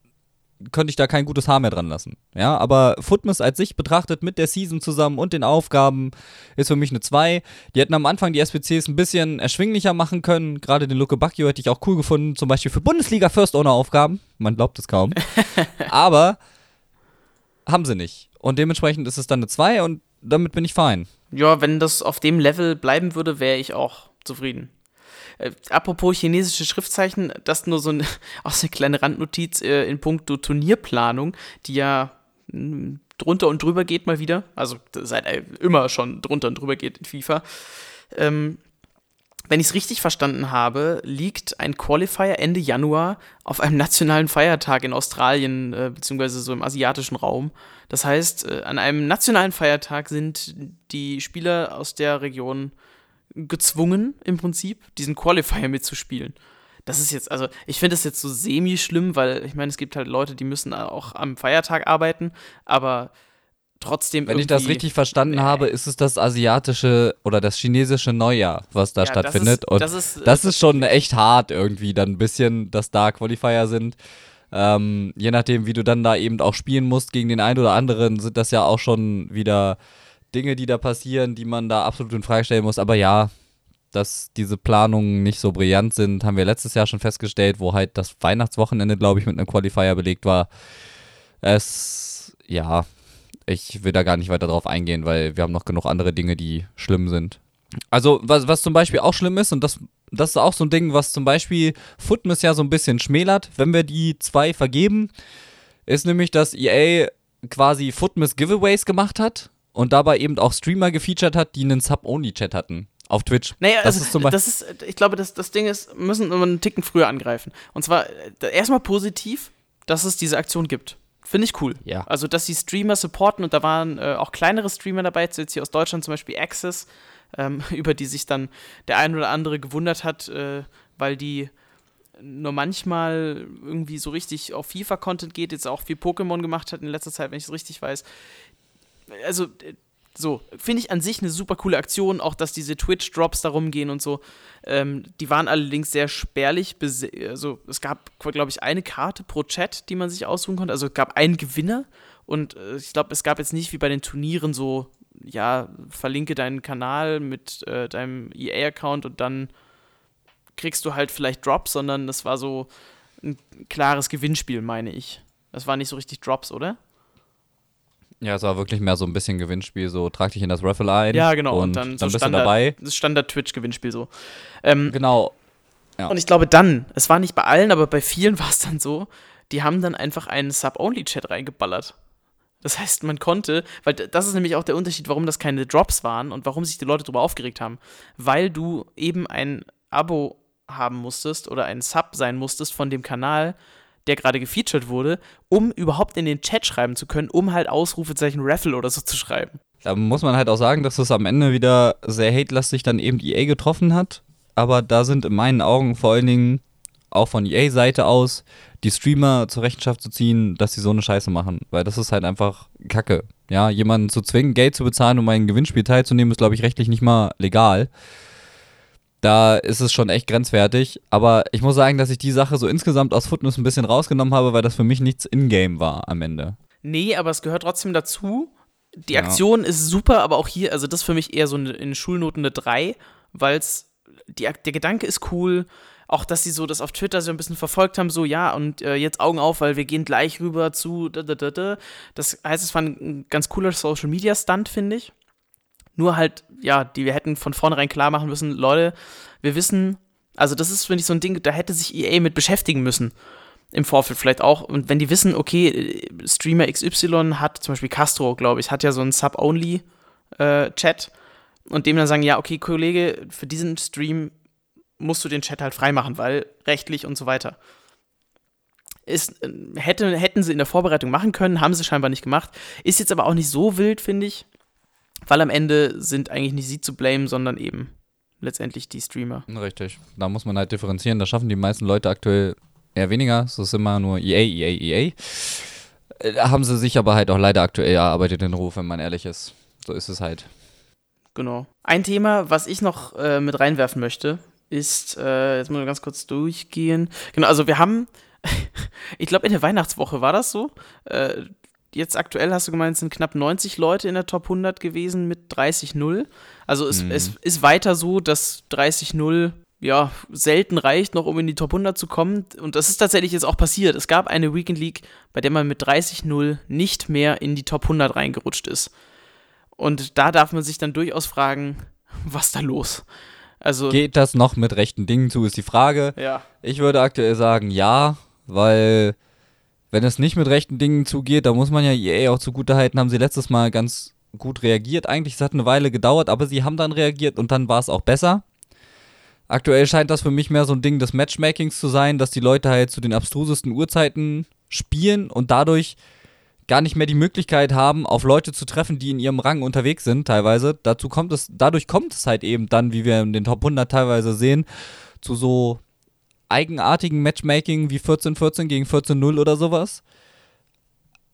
könnte ich da kein gutes Haar mehr dran lassen. Ja, aber Footmiss als sich betrachtet mit der Season zusammen und den Aufgaben ist für mich eine 2. Die hätten am Anfang die SPCs ein bisschen erschwinglicher machen können. Gerade den Luke Bacchio hätte ich auch cool gefunden, zum Beispiel für Bundesliga First Owner Aufgaben. Man glaubt es kaum. *laughs* aber haben sie nicht. Und dementsprechend ist es dann eine 2 und damit bin ich fein. Ja, wenn das auf dem Level bleiben würde, wäre ich auch zufrieden. Äh, apropos chinesische Schriftzeichen, das nur so ein, *laughs* auch so eine kleine Randnotiz äh, in puncto Turnierplanung, die ja mh, hm, drunter und drüber geht mal wieder. Also seit äh, immer schon drunter und drüber geht in FIFA. Ähm, wenn ich es richtig verstanden habe, liegt ein Qualifier Ende Januar auf einem *laughs* nationalen Feiertag in Australien, äh, beziehungsweise so im asiatischen Raum. Das heißt, äh, an einem nationalen Feiertag sind die Spieler aus der Region gezwungen, im Prinzip, diesen Qualifier mitzuspielen. Das ist jetzt, also ich finde das jetzt so semi-schlimm, weil ich meine, es gibt halt Leute, die müssen auch am Feiertag arbeiten, aber trotzdem. Wenn ich das richtig verstanden äh, habe, ist es das asiatische oder das chinesische Neujahr, was da ja, stattfindet. Das ist, Und das ist, das ist schon echt hart irgendwie, dann ein bisschen, dass da Qualifier sind. Ähm, je nachdem, wie du dann da eben auch spielen musst gegen den einen oder anderen, sind das ja auch schon wieder Dinge, die da passieren, die man da absolut in Frage stellen muss. Aber ja, dass diese Planungen nicht so brillant sind, haben wir letztes Jahr schon festgestellt, wo halt das Weihnachtswochenende, glaube ich, mit einem Qualifier belegt war. Es, ja, ich will da gar nicht weiter drauf eingehen, weil wir haben noch genug andere Dinge, die schlimm sind. Also, was, was zum Beispiel auch schlimm ist, und das, das ist auch so ein Ding, was zum Beispiel Footmiss ja so ein bisschen schmälert, wenn wir die zwei vergeben, ist nämlich, dass EA quasi Footmiss Giveaways gemacht hat und dabei eben auch Streamer gefeatured hat, die einen Sub-Only-Chat hatten. Auf Twitch. Naja, das, also, ist das ist, ich glaube, das, das Ding ist, müssen wir einen Ticken früher angreifen. Und zwar äh, erstmal positiv, dass es diese Aktion gibt. Finde ich cool. Ja. Also, dass die Streamer supporten und da waren äh, auch kleinere Streamer dabei, jetzt hier aus Deutschland zum Beispiel Access, ähm, *laughs* über die sich dann der ein oder andere gewundert hat, äh, weil die nur manchmal irgendwie so richtig auf FIFA-Content geht, jetzt auch viel Pokémon gemacht hat in letzter Zeit, wenn ich es richtig weiß. Also, äh, so, finde ich an sich eine super coole Aktion, auch dass diese Twitch-Drops darum gehen und so. Ähm, die waren allerdings sehr spärlich. Also, es gab, glaube ich, eine Karte pro Chat, die man sich aussuchen konnte. Also, es gab einen Gewinner und äh, ich glaube, es gab jetzt nicht wie bei den Turnieren so, ja, verlinke deinen Kanal mit äh, deinem EA-Account und dann kriegst du halt vielleicht Drops, sondern das war so ein klares Gewinnspiel, meine ich. Das war nicht so richtig Drops, oder? Ja, es war wirklich mehr so ein bisschen Gewinnspiel, so trag dich in das Raffle ein. Ja, genau. Und, und dann, dann so bist Standard, du dabei. Das Standard-Twitch-Gewinnspiel so. Ähm, genau. Ja. Und ich glaube dann, es war nicht bei allen, aber bei vielen *laughs* war es dann so, die haben dann einfach einen Sub-Only-Chat reingeballert. Das heißt, man konnte, weil das ist nämlich auch der Unterschied, warum das keine Drops waren und warum sich die Leute darüber aufgeregt haben. Weil du eben ein Abo haben musstest oder ein Sub sein musstest von dem Kanal, der gerade gefeatured wurde, um überhaupt in den Chat schreiben zu können, um halt Ausrufezeichen Raffle oder so zu schreiben. Da muss man halt auch sagen, dass es am Ende wieder sehr hate-lastig dann eben EA getroffen hat. Aber da sind in meinen Augen vor allen Dingen auch von EA-Seite aus die Streamer zur Rechenschaft zu ziehen, dass sie so eine Scheiße machen. Weil das ist halt einfach Kacke. Ja, jemanden zu zwingen, Geld zu bezahlen, um ein Gewinnspiel teilzunehmen, ist, glaube ich, rechtlich nicht mal legal da ist es schon echt grenzwertig. Aber ich muss sagen, dass ich die Sache so insgesamt aus Footness ein bisschen rausgenommen habe, weil das für mich nichts in-game war am Ende. Nee, aber es gehört trotzdem dazu. Die ja. Aktion ist super, aber auch hier, also das ist für mich eher so eine, in Schulnoten eine 3, weil der Gedanke ist cool. Auch, dass sie so das auf Twitter so ein bisschen verfolgt haben, so, ja, und äh, jetzt Augen auf, weil wir gehen gleich rüber zu. Da, da, da, das heißt, es war ein ganz cooler Social Media Stunt, finde ich. Nur halt, ja, die wir hätten von vornherein klar machen müssen, Leute, wir wissen, also das ist, finde ich, so ein Ding, da hätte sich EA mit beschäftigen müssen. Im Vorfeld vielleicht auch. Und wenn die wissen, okay, Streamer XY hat, zum Beispiel Castro, glaube ich, hat ja so einen Sub-Only-Chat äh, und dem dann sagen, ja, okay, Kollege, für diesen Stream musst du den Chat halt freimachen, weil rechtlich und so weiter. Ist, äh, hätte, hätten sie in der Vorbereitung machen können, haben sie scheinbar nicht gemacht. Ist jetzt aber auch nicht so wild, finde ich. Weil am Ende sind eigentlich nicht sie zu blamen, sondern eben letztendlich die Streamer. Richtig. Da muss man halt differenzieren. Das schaffen die meisten Leute aktuell eher weniger. Es ist immer nur EA, EA, EA. Da haben sie sich aber halt auch leider aktuell erarbeitet den Ruf, wenn man ehrlich ist. So ist es halt. Genau. Ein Thema, was ich noch äh, mit reinwerfen möchte, ist, äh, jetzt mal ganz kurz durchgehen. Genau, also wir haben, *laughs* ich glaube in der Weihnachtswoche war das so, äh, jetzt aktuell hast du gemeint, es sind knapp 90 Leute in der Top 100 gewesen mit 30-0. Also es, mhm. es ist weiter so, dass 30-0 ja selten reicht, noch um in die Top 100 zu kommen. Und das ist tatsächlich jetzt auch passiert. Es gab eine Weekend League, bei der man mit 30-0 nicht mehr in die Top 100 reingerutscht ist. Und da darf man sich dann durchaus fragen, was da los? Also Geht das noch mit rechten Dingen zu, ist die Frage. Ja. Ich würde aktuell sagen, ja, weil wenn es nicht mit rechten Dingen zugeht, da muss man ja EA auch zugutehalten, haben sie letztes Mal ganz gut reagiert. Eigentlich, es hat eine Weile gedauert, aber sie haben dann reagiert und dann war es auch besser. Aktuell scheint das für mich mehr so ein Ding des Matchmakings zu sein, dass die Leute halt zu den abstrusesten Uhrzeiten spielen und dadurch gar nicht mehr die Möglichkeit haben, auf Leute zu treffen, die in ihrem Rang unterwegs sind, teilweise. Dazu kommt es, dadurch kommt es halt eben dann, wie wir in den Top 100 teilweise sehen, zu so eigenartigen Matchmaking wie 14-14 gegen 14-0 oder sowas.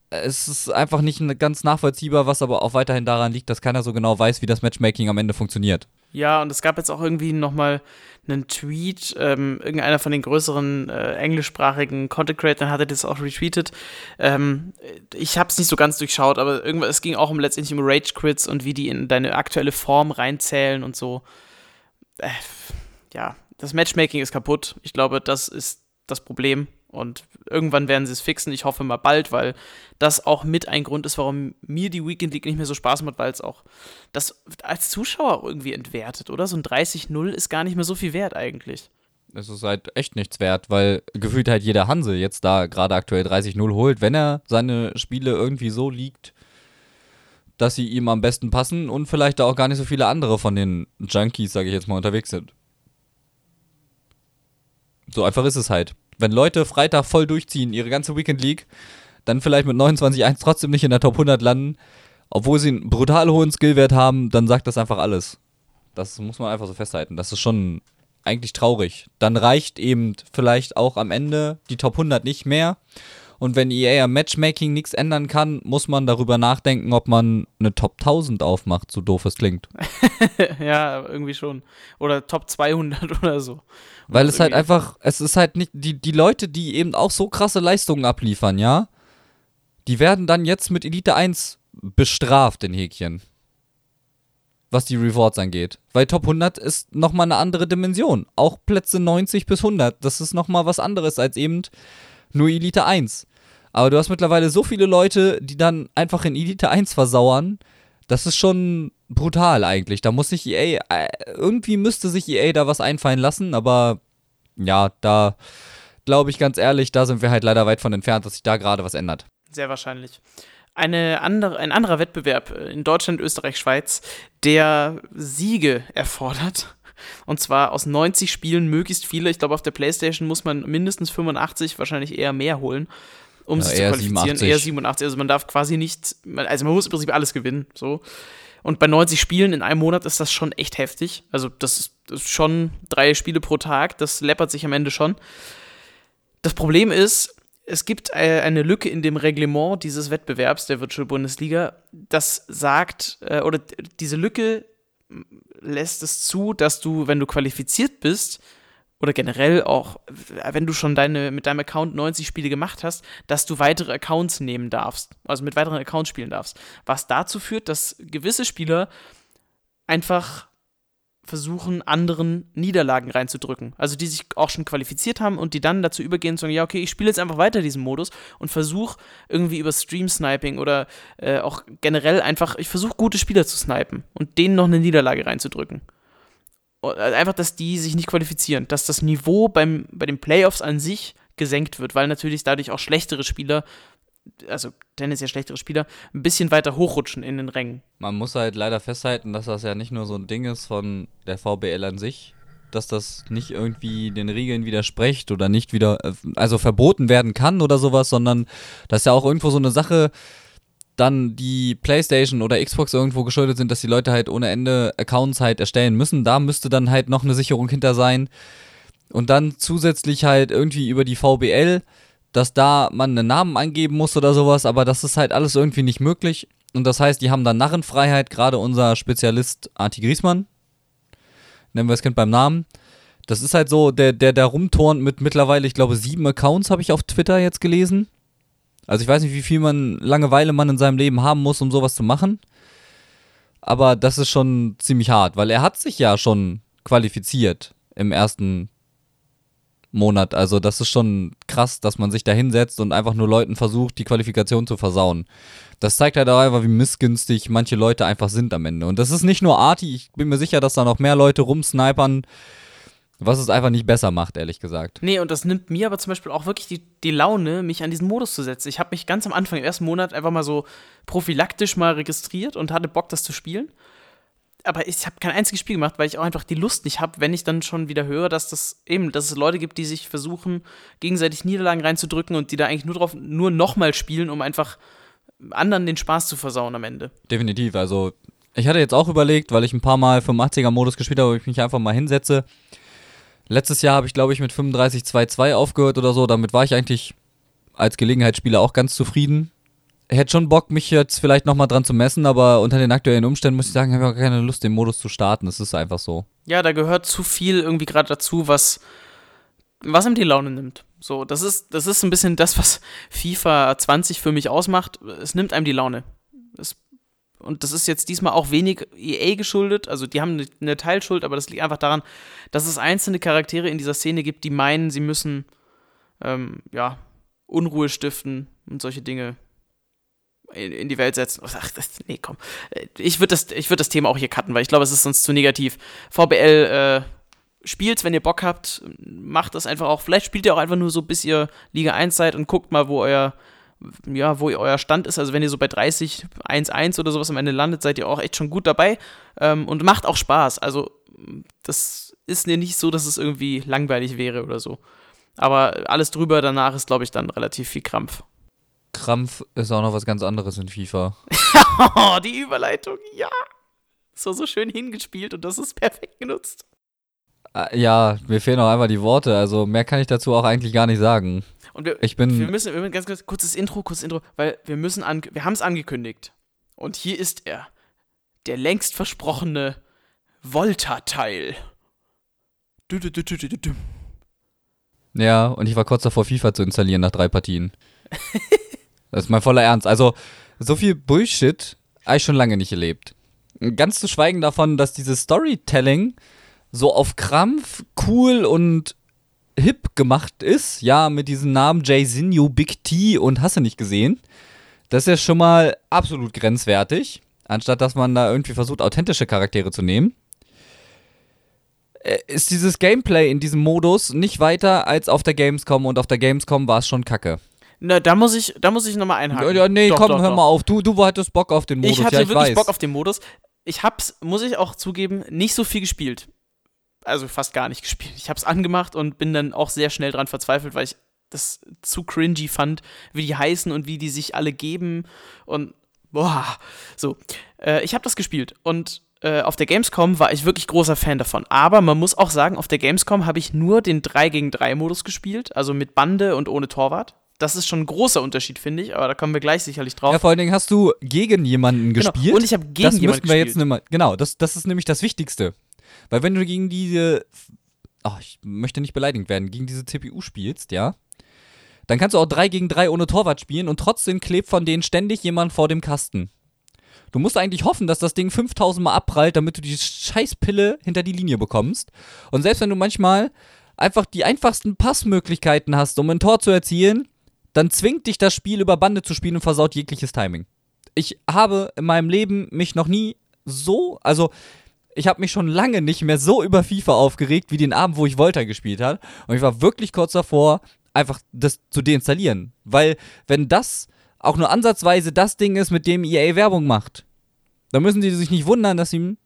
Es ist einfach nicht ganz nachvollziehbar, was aber auch weiterhin daran liegt, dass keiner so genau weiß, wie das Matchmaking am Ende funktioniert. Ja, und es gab jetzt auch irgendwie nochmal einen Tweet, ähm, irgendeiner von den größeren äh, englischsprachigen Content Creators hatte das auch retweetet. Ähm, ich habe es nicht so ganz durchschaut, aber irgendwas, es ging auch um letztendlich um Rage Crits und wie die in deine aktuelle Form reinzählen und so. äh, ja, das Matchmaking ist kaputt. Ich glaube, das ist das Problem. Und irgendwann werden sie es fixen. Ich hoffe mal bald, weil das auch mit ein Grund ist, warum mir die Weekend League nicht mehr so Spaß macht, weil es auch das als Zuschauer irgendwie entwertet, oder? So ein 30-0 ist gar nicht mehr so viel wert eigentlich. Es ist halt echt nichts wert, weil gefühlt halt jeder Hanse jetzt da gerade aktuell 30-0 holt, wenn er seine Spiele irgendwie so liegt, dass sie ihm am besten passen und vielleicht auch gar nicht so viele andere von den Junkies, sage ich jetzt mal, unterwegs sind. So einfach ist es halt. Wenn Leute Freitag voll durchziehen, ihre ganze Weekend League, dann vielleicht mit 29-1 trotzdem nicht in der Top 100 landen, obwohl sie einen brutal hohen Skillwert haben, dann sagt das einfach alles. Das muss man einfach so festhalten. Das ist schon eigentlich traurig. Dann reicht eben vielleicht auch am Ende die Top 100 nicht mehr. Und wenn EA am Matchmaking nichts ändern kann, muss man darüber nachdenken, ob man eine Top 1000 aufmacht, so doof es klingt. *laughs* ja, irgendwie schon. Oder Top 200 oder so. Weil es halt einfach, es ist halt nicht, die, die Leute, die eben auch so krasse Leistungen abliefern, ja, die werden dann jetzt mit Elite 1 bestraft in Häkchen. Was die Rewards angeht. Weil Top 100 ist nochmal eine andere Dimension. Auch Plätze 90 bis 100. Das ist nochmal was anderes als eben nur Elite 1. Aber du hast mittlerweile so viele Leute, die dann einfach in Elite 1 versauern. Das ist schon brutal eigentlich. Da muss sich EA, äh, irgendwie müsste sich EA da was einfallen lassen, aber ja, da glaube ich ganz ehrlich, da sind wir halt leider weit von entfernt, dass sich da gerade was ändert. Sehr wahrscheinlich. Eine andere, ein anderer Wettbewerb in Deutschland, Österreich, Schweiz, der Siege erfordert. Und zwar aus 90 Spielen möglichst viele. Ich glaube, auf der PlayStation muss man mindestens 85, wahrscheinlich eher mehr holen, um ja, sich zu qualifizieren. 87. Eher 87. Also man darf quasi nicht, also man muss im Prinzip alles gewinnen. So. Und bei 90 Spielen in einem Monat ist das schon echt heftig. Also das ist, das ist schon drei Spiele pro Tag. Das läppert sich am Ende schon. Das Problem ist, es gibt äh, eine Lücke in dem Reglement dieses Wettbewerbs der Virtual Bundesliga, das sagt, äh, oder diese Lücke lässt es zu, dass du, wenn du qualifiziert bist, oder generell auch, wenn du schon deine, mit deinem Account 90 Spiele gemacht hast, dass du weitere Accounts nehmen darfst, also mit weiteren Accounts spielen darfst. Was dazu führt, dass gewisse Spieler einfach versuchen, anderen Niederlagen reinzudrücken. Also die sich auch schon qualifiziert haben und die dann dazu übergehen zu sagen, ja, okay, ich spiele jetzt einfach weiter diesen Modus und versuche irgendwie über Stream-Sniping oder äh, auch generell einfach, ich versuche gute Spieler zu snipen und denen noch eine Niederlage reinzudrücken. Äh, einfach, dass die sich nicht qualifizieren, dass das Niveau beim, bei den Playoffs an sich gesenkt wird, weil natürlich dadurch auch schlechtere Spieler also tendenziell schlechtere Spieler, ein bisschen weiter hochrutschen in den Rängen. Man muss halt leider festhalten, dass das ja nicht nur so ein Ding ist von der VBL an sich, dass das nicht irgendwie den Regeln widerspricht oder nicht wieder, äh, also verboten werden kann oder sowas, sondern das ist ja auch irgendwo so eine Sache, dann die PlayStation oder Xbox irgendwo geschuldet sind, dass die Leute halt ohne Ende Accounts halt erstellen müssen. Da müsste dann halt noch eine Sicherung hinter sein. Und dann zusätzlich halt irgendwie über die VBL dass da man einen Namen angeben muss oder sowas, aber das ist halt alles irgendwie nicht möglich. Und das heißt, die haben dann Narrenfreiheit, gerade unser Spezialist Arti Griesmann, nennen wir das Kind beim Namen. Das ist halt so, der, der da rumturnt mit mittlerweile, ich glaube, sieben Accounts habe ich auf Twitter jetzt gelesen. Also ich weiß nicht, wie viel man Langeweile man in seinem Leben haben muss, um sowas zu machen. Aber das ist schon ziemlich hart, weil er hat sich ja schon qualifiziert im ersten Monat. Also das ist schon krass, dass man sich da hinsetzt und einfach nur Leuten versucht, die Qualifikation zu versauen. Das zeigt halt auch einfach, wie missgünstig manche Leute einfach sind am Ende. Und das ist nicht nur Arti, ich bin mir sicher, dass da noch mehr Leute rumsnipern, was es einfach nicht besser macht, ehrlich gesagt. Nee, und das nimmt mir aber zum Beispiel auch wirklich die, die Laune, mich an diesen Modus zu setzen. Ich habe mich ganz am Anfang, im ersten Monat, einfach mal so prophylaktisch mal registriert und hatte Bock, das zu spielen aber ich habe kein einziges Spiel gemacht, weil ich auch einfach die Lust nicht habe, wenn ich dann schon wieder höre, dass das eben, dass es Leute gibt, die sich versuchen, gegenseitig Niederlagen reinzudrücken und die da eigentlich nur drauf, nur nochmal spielen, um einfach anderen den Spaß zu versauen am Ende. Definitiv, also ich hatte jetzt auch überlegt, weil ich ein paar Mal 85er-Modus gespielt habe, ob ich mich einfach mal hinsetze. Letztes Jahr habe ich, glaube ich, mit 35-2-2 aufgehört oder so. Damit war ich eigentlich als Gelegenheitsspieler auch ganz zufrieden hätte schon Bock, mich jetzt vielleicht nochmal dran zu messen, aber unter den aktuellen Umständen muss ich sagen, habe ich auch keine Lust, den Modus zu starten. Das ist einfach so. Ja, da gehört zu viel irgendwie gerade dazu, was, was ihm die Laune nimmt. So, das ist, das ist ein bisschen das, was FIFA 20 für mich ausmacht. Es nimmt einem die Laune. Es und das ist jetzt diesmal auch wenig EA geschuldet, also die haben eine, Teilschuld, aber das liegt einfach daran, dass es einzelne Charaktere in dieser Szene gibt, die meinen, sie müssen ähm, ja, Unruhe stiften und solche Dinge in, die Welt setzen. Ach, das, nee, komm. Ich würde das, würd das Thema auch hier cutten, weil ich glaube, es ist sonst zu negativ. VBL, äh, spielt's, wenn ihr Bock habt, macht das einfach auch. Vielleicht spielt ihr auch einfach nur so, bis ihr Liga 1 seid und guckt mal, wo euer, ja, wo euer Stand ist. Also wenn ihr so bei 30, 1-1 oder sowas am Ende landet, seid ihr auch echt schon gut dabei. Ähm, und macht auch Spaß. Also das ist mir nicht so, dass es irgendwie langweilig wäre oder so. Aber alles drüber danach ist, glaube ich, dann relativ viel Krampf. Krampf ist auch noch was ganz anderes in FIFA. *laughs* die Überleitung, ja. So, so schön hingespielt und das ist perfekt genutzt. Ah, ja, mir fehlen auch einfach die Worte. Also mehr kann ich dazu auch eigentlich gar nicht sagen. Und wir, ich bin wir müssen, wir müssen ganz kurz, kurzes Intro, kurzes Intro, weil wir müssen an, wir haben es angekündigt. Und hier ist er. Der längst versprochene Volta-Teil. Ja, und ich war kurz davor, FIFA zu installieren nach drei Partien. *laughs* das ist mein voller Ernst. Also, so viel Bullshit habe ich schon lange nicht erlebt. Ganz zu schweigen davon, dass dieses Storytelling so auf Krampf cool und hip gemacht ist. Ja, mit diesen Namen Jay Zinyu, Big T und hast du nicht gesehen. Das ist ja schon mal absolut grenzwertig. Anstatt dass man da irgendwie versucht, authentische Charaktere zu nehmen. Äh, ist dieses Gameplay in diesem Modus nicht weiter als auf der Gamescom und auf der Gamescom war es schon kacke. Na, da muss ich, da muss ich nochmal einhaken. Ja, ja nee, doch, komm, doch, hör doch. mal auf. Du, du hattest Bock auf den Modus. Ich hatte ja, ich wirklich weiß. Bock auf den Modus. Ich hab's, muss ich auch zugeben, nicht so viel gespielt. Also fast gar nicht gespielt. Ich hab's angemacht und bin dann auch sehr schnell dran verzweifelt, weil ich das zu cringy fand, wie die heißen und wie die sich alle geben. Und boah, so. Äh, ich habe das gespielt und äh, auf der Gamescom war ich wirklich großer Fan davon. Aber man muss auch sagen, auf der Gamescom habe ich nur den 3 gegen 3 Modus gespielt, also mit Bande und ohne Torwart. Das ist schon ein großer Unterschied, finde ich, aber da kommen wir gleich sicherlich drauf. Ja, vor allen Dingen hast du gegen jemanden genau. gespielt. Und ich habe gegen das jemanden müssten wir gespielt. jetzt nimmer, Genau, das, das ist nämlich das Wichtigste. Weil wenn du gegen diese, oh, ich möchte nicht beleidigt werden, gegen diese CPU spielst, ja, dann kannst du auch 3 gegen 3 ohne Torwart spielen und trotzdem klebt von denen ständig jemand vor dem Kasten. Du musst eigentlich hoffen, dass das Ding 5000 Mal abprallt, damit du die Scheißpille hinter die Linie bekommst. Und selbst wenn du manchmal einfach die einfachsten Passmöglichkeiten hast, um ein Tor zu erzielen, dann zwingt dich das Spiel über Bande zu spielen und versaut jegliches Timing. Ich habe in meinem Leben mich noch nie so, also ich habe mich schon lange nicht mehr so über FIFA aufgeregt, wie den Abend, wo ich Volta gespielt habe. Und ich war wirklich kurz davor, einfach das zu deinstallieren. Weil, wenn das auch nur ansatzweise das Ding ist, mit dem EA Werbung macht, dann müssen sie sich nicht wundern, dass ihm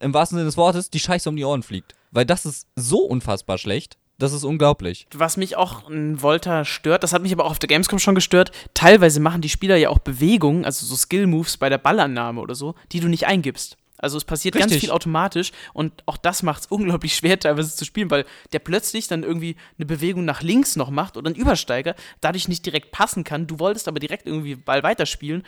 im wahrsten Sinne des Wortes die Scheiße um die Ohren fliegt. Weil das ist so unfassbar schlecht. Das ist unglaublich. Was mich auch in Volta stört, das hat mich aber auch auf der Gamescom schon gestört, teilweise machen die Spieler ja auch Bewegungen, also so Skill-Moves bei der Ballannahme oder so, die du nicht eingibst. Also es passiert Richtig. ganz viel automatisch und auch das macht es *laughs* unglaublich schwer teilweise zu spielen, weil der plötzlich dann irgendwie eine Bewegung nach links noch macht oder einen Übersteiger, dadurch nicht direkt passen kann. Du wolltest aber direkt irgendwie Ball weiterspielen.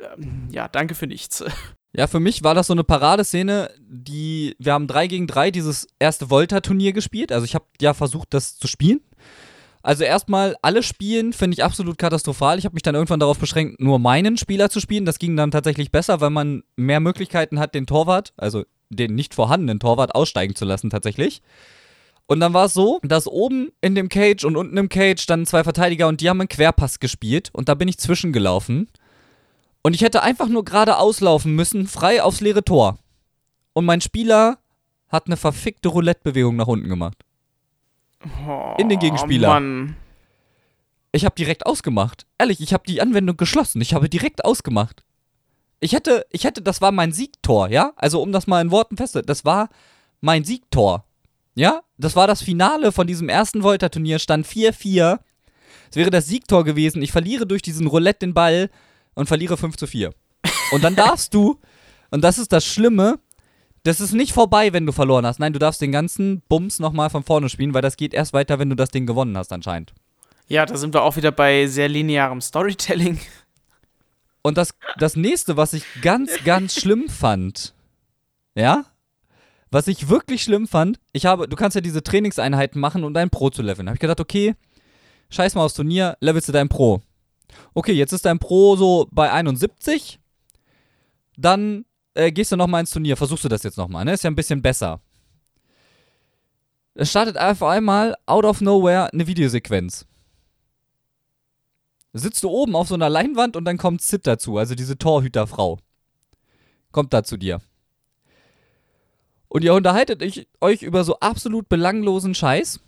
Ähm, Ja, danke für nichts. *laughs* Ja, für mich war das so eine Paradeszene, die, wir haben 3 gegen 3 dieses erste Volta-Turnier gespielt. Also ich habe ja versucht, das zu spielen. Also erstmal, alle Spielen finde ich absolut katastrophal. Ich habe mich dann irgendwann darauf beschränkt, nur meinen Spieler zu spielen. Das ging dann tatsächlich besser, weil man mehr Möglichkeiten hat, den Torwart, also den nicht vorhandenen Torwart, aussteigen zu lassen tatsächlich. Und dann war es so, dass oben in dem Cage und unten im Cage standen zwei Verteidiger und die haben einen Querpass gespielt und da bin ich zwischengelaufen. Und ich hätte einfach nur gerade auslaufen müssen, frei aufs leere Tor. Und mein Spieler hat eine verfickte Roulette-Bewegung nach unten gemacht. In den Gegenspieler. Oh Mann. Ich habe direkt ausgemacht. Ehrlich, ich habe die Anwendung geschlossen. Ich habe direkt ausgemacht. Ich hätte, ich hätte, das war mein Siegtor, ja? Also um das mal in Worten festzuhalten, das war mein Siegtor. Ja? Das war das Finale von diesem ersten Volta-Turnier, stand 4-4. Es wäre das Siegtor gewesen. Ich verliere durch diesen Roulette den Ball und verliere 5 zu 4. Und dann darfst du, und das ist das Schlimme, das ist nicht vorbei, wenn du verloren hast. Nein, du darfst den ganzen Bums nochmal von vorne spielen, weil das geht erst weiter, wenn du das Ding gewonnen hast, anscheinend. Ja, da sind wir auch wieder bei sehr linearem Storytelling. *laughs* Und das, das nächste, was ich ganz, ganz schlimm fand, ja, was ich wirklich schlimm fand, ich habe, du kannst ja diese Trainingseinheiten machen, um dein Pro zu leveln. Habe ich gedacht, okay, scheiß mal aufs Turnier, levelst du dein Pro. Okay, jetzt ist dein Pro so bei 71. dann äh, gehst du nochmal ins Turnier, versuchst du das jetzt nochmal, ne? Ist ja ein bisschen besser. Es startet einfach einmal out of nowhere eine Videosequenz. Sitzt du oben auf so einer Leinwand und dann kommt Sid dazu, also diese Torhüterfrau. Kommt da zu dir. Und ihr unterhaltet euch über so absolut belanglosen Scheiß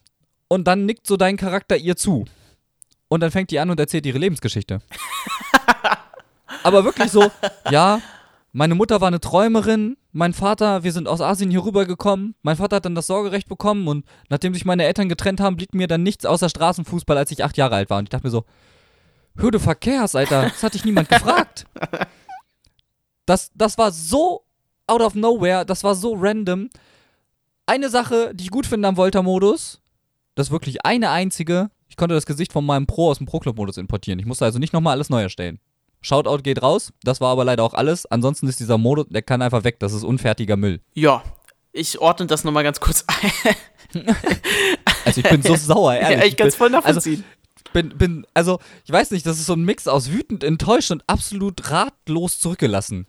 und dann nickt so dein Charakter ihr zu. Und dann fängt die an und erzählt ihre Lebensgeschichte. *laughs* Aber wirklich so, ja, meine Mutter war eine Träumerin, mein Vater, wir sind aus Asien hier rübergekommen. Mein Vater hat dann das Sorgerecht bekommen und nachdem sich meine Eltern getrennt haben, blieb mir dann nichts außer Straßenfußball, als ich acht Jahre alt war. Und ich dachte mir so, Hürde Verkehrs, Alter, das hat dich niemand gefragt. *laughs* Das, das war so out of nowhere, das war so random. Eine Sache, die ich gut finde am Volta-Modus, das ist wirklich eine einzige, ich konnte das Gesicht von meinem Pro aus dem Pro-Club-Modus importieren. Ich musste also nicht nochmal alles neu erstellen. Shoutout geht raus, das war aber leider auch alles. Ansonsten ist dieser Modus, der kann einfach weg, das ist unfertiger Müll. Ja, ich ordne das nochmal ganz kurz ein. *laughs* also ich bin so sauer, ehrlich. Ja, ich kann es voll nachvollziehen. Also, bin, bin, also, ich weiß nicht, das ist so ein Mix aus wütend, enttäuscht und absolut ratlos zurückgelassen.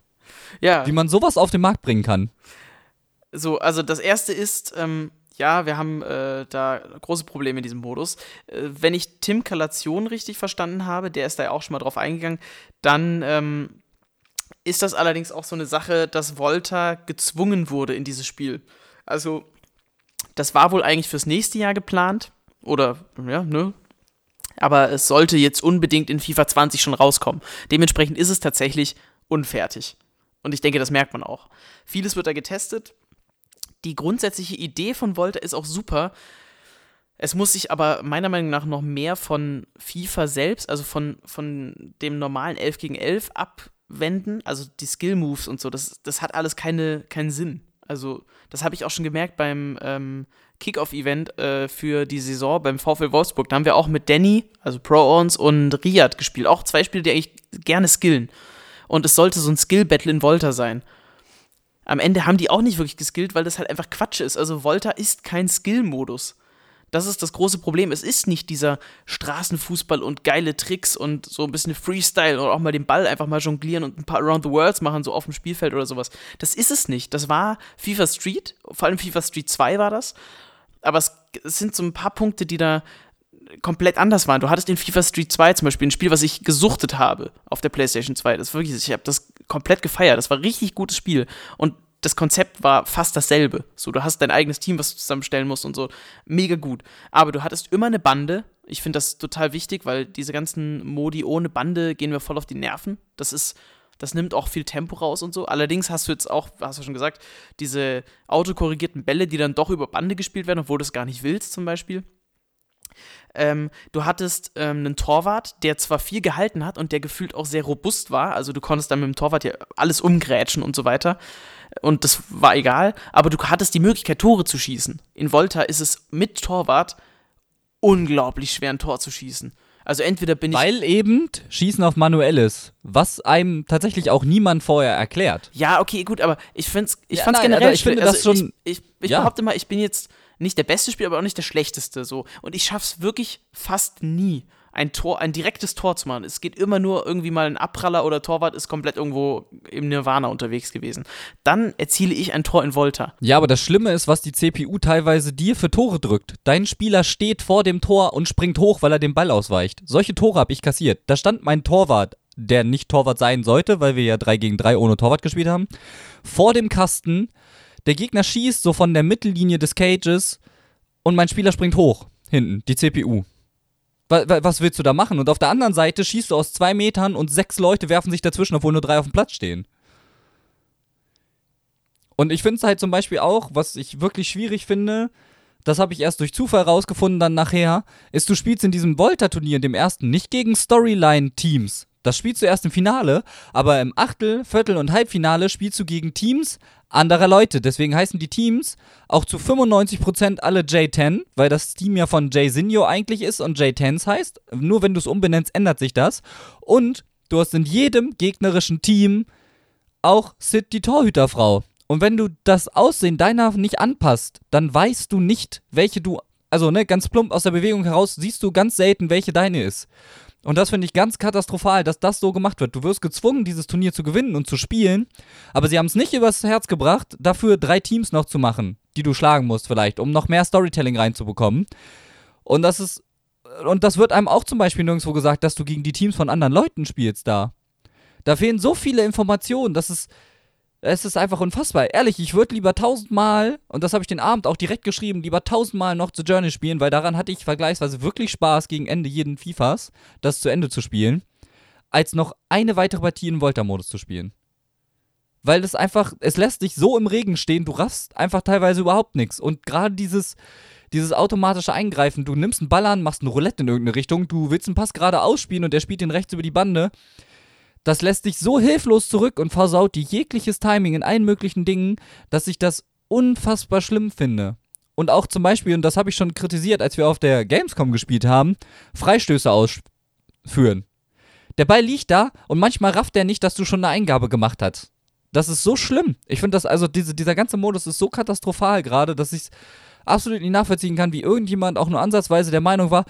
Ja. Wie man sowas auf den Markt bringen kann. So, also das erste ist, ähm, ja, wir haben äh, da große Probleme in diesem Modus. Äh, wenn ich Tim Kalation richtig verstanden habe, der ist da ja auch schon mal drauf eingegangen, dann ähm, ist das allerdings auch so eine Sache, dass Volta gezwungen wurde in dieses Spiel. Also, das war wohl eigentlich fürs nächste Jahr geplant. Oder, ja, ne? Aber es sollte jetzt unbedingt in FIFA 20 schon rauskommen. Dementsprechend ist es tatsächlich unfertig. Und ich denke, das merkt man auch. Vieles wird da getestet. Die grundsätzliche Idee von Volta ist auch super. Es muss sich aber meiner Meinung nach noch mehr von FIFA selbst, also von, von dem normalen 11 gegen 11 abwenden. Also die Skill-Moves und so, das, das hat alles keine, keinen Sinn. Also das habe ich auch schon gemerkt beim ähm, Kickoff-Event äh, für die Saison beim VfL Wolfsburg. Da haben wir auch mit Danny, also Pro-Ons und Riyad gespielt. Auch zwei Spiele, die eigentlich gerne skillen und es sollte so ein Skill-Battle in Volta sein. Am Ende haben die auch nicht wirklich geskillt, weil das halt einfach Quatsch ist. Also Volta ist kein Skill-Modus. Das ist das große Problem. Es ist nicht dieser Straßenfußball und geile Tricks und so ein bisschen Freestyle oder auch mal den Ball einfach mal jonglieren und ein paar Around the Worlds machen, so auf dem Spielfeld oder sowas. Das ist es nicht. Das war FIFA Street, vor allem FIFA Street 2 war das. Aber es, sind so ein paar Punkte, die da komplett anders waren. Du hattest in FIFA Street 2 zum Beispiel ein Spiel, was ich gesuchtet habe auf der PlayStation 2. Das war wirklich, ich habe das komplett gefeiert. Das war ein richtig gutes Spiel. Und das Konzept war fast dasselbe. So, du hast dein eigenes Team, was du zusammenstellen musst und so. Mega gut. Aber du hattest immer eine Bande. Ich finde das total wichtig, weil diese ganzen Modi ohne Bande gehen mir voll auf die Nerven. Das ist, das nimmt auch viel Tempo raus und so. Allerdings hast du jetzt auch, hast du schon gesagt, diese autokorrigierten Bälle, die dann doch über Bande gespielt werden, obwohl du es gar nicht willst, zum Beispiel. Ähm, du hattest ähm, einen Torwart, der zwar viel gehalten hat und der gefühlt auch sehr robust war, also du konntest dann mit dem Torwart ja alles umgrätschen und so weiter. Und das war egal, aber du hattest die Möglichkeit, Tore zu schießen. In Volta ist es mit Torwart unglaublich schwer, ein Tor zu schießen. Also entweder bin ich. Weil eben Schießen auf manuelles, was einem tatsächlich auch niemand vorher erklärt. Ja, okay, gut, aber ich, find's, ich ja, fand's nein, generell also ich finde das also schon. Ich, ich, ich ja. behaupte mal, ich bin jetzt nicht der beste Spieler, aber auch nicht der schlechteste. So. Und ich schaff's wirklich fast nie, ein Tor, ein direktes Tor zu machen. Es geht immer nur irgendwie mal ein Abpraller oder Torwart ist komplett irgendwo im Nirvana unterwegs gewesen. Dann erziele ich ein Tor in Volta. Ja, aber das Schlimme ist, was die CPU teilweise dir für Tore drückt. Dein Spieler steht vor dem Tor und springt hoch, weil er den Ball ausweicht. Solche Tore habe ich kassiert. Da stand mein Torwart, der nicht Torwart sein sollte, weil wir ja 3 gegen 3 ohne Torwart gespielt haben, vor dem Kasten der Gegner schießt so von der Mittellinie des Cages und mein Spieler springt hoch. Hinten, die CPU. Was willst du da machen? Und auf der anderen Seite schießt du aus zwei Metern und sechs Leute werfen sich dazwischen, obwohl nur drei auf dem Platz stehen. Und ich finde es halt zum Beispiel auch, was ich wirklich schwierig finde, das habe ich erst durch Zufall rausgefunden, dann nachher, ist, du spielst in diesem Volta-Turnier, dem ersten, nicht gegen Storyline-Teams. Das spielst du erst im Finale, aber im Achtel-, Viertel- und Halbfinale spielst du gegen Teams anderer Leute. Deswegen heißen die Teams auch zu 95% alle J10, weil das Team ja von J Sinjo eigentlich ist und J10s heißt. Nur wenn du es umbenennst, ändert sich das. Und du hast in jedem gegnerischen Team auch Sid die Torhüterfrau. Und wenn du das Aussehen deiner nicht anpasst, dann weißt du nicht, welche du, also ne, ganz plump aus der Bewegung heraus, siehst du ganz selten, welche deine ist. Und das finde ich ganz katastrophal, dass das so gemacht wird. Du wirst gezwungen, dieses Turnier zu gewinnen und zu spielen, aber sie haben es nicht übers Herz gebracht, dafür drei Teams noch zu machen, die du schlagen musst vielleicht, um noch mehr Storytelling reinzubekommen. Und das ist, und das wird einem auch zum Beispiel nirgendwo gesagt, dass du gegen die Teams von anderen Leuten spielst da. Da fehlen so viele Informationen, dass es, es ist einfach unfassbar. Ehrlich, ich würde lieber tausendmal, und das habe ich den Abend auch direkt geschrieben, lieber tausendmal noch The Journey spielen, weil daran hatte ich vergleichsweise wirklich Spaß, gegen Ende jeden FIFAs das zu Ende zu spielen, als noch eine weitere Partie in Volta-Modus zu spielen. Weil es einfach, es lässt dich so im Regen stehen, du raffst einfach teilweise überhaupt nichts. Und gerade dieses, dieses automatische Eingreifen, du nimmst einen Ball an, machst eine Roulette in irgendeine Richtung, du willst einen Pass gerade ausspielen und der spielt den rechts über die Bande das lässt dich so hilflos zurück und versaut dir jegliches Timing in allen möglichen Dingen, dass ich das unfassbar schlimm finde. Und auch zum Beispiel, und das habe ich schon kritisiert, als wir auf der Gamescom gespielt haben, Freistöße ausführen. Der Ball liegt da und manchmal rafft er nicht, dass du schon eine Eingabe gemacht hast. Das ist so schlimm. Ich finde das, also diese, dieser ganze Modus ist so katastrophal gerade, dass ich es absolut nicht nachvollziehen kann, wie irgendjemand auch nur ansatzweise der Meinung war,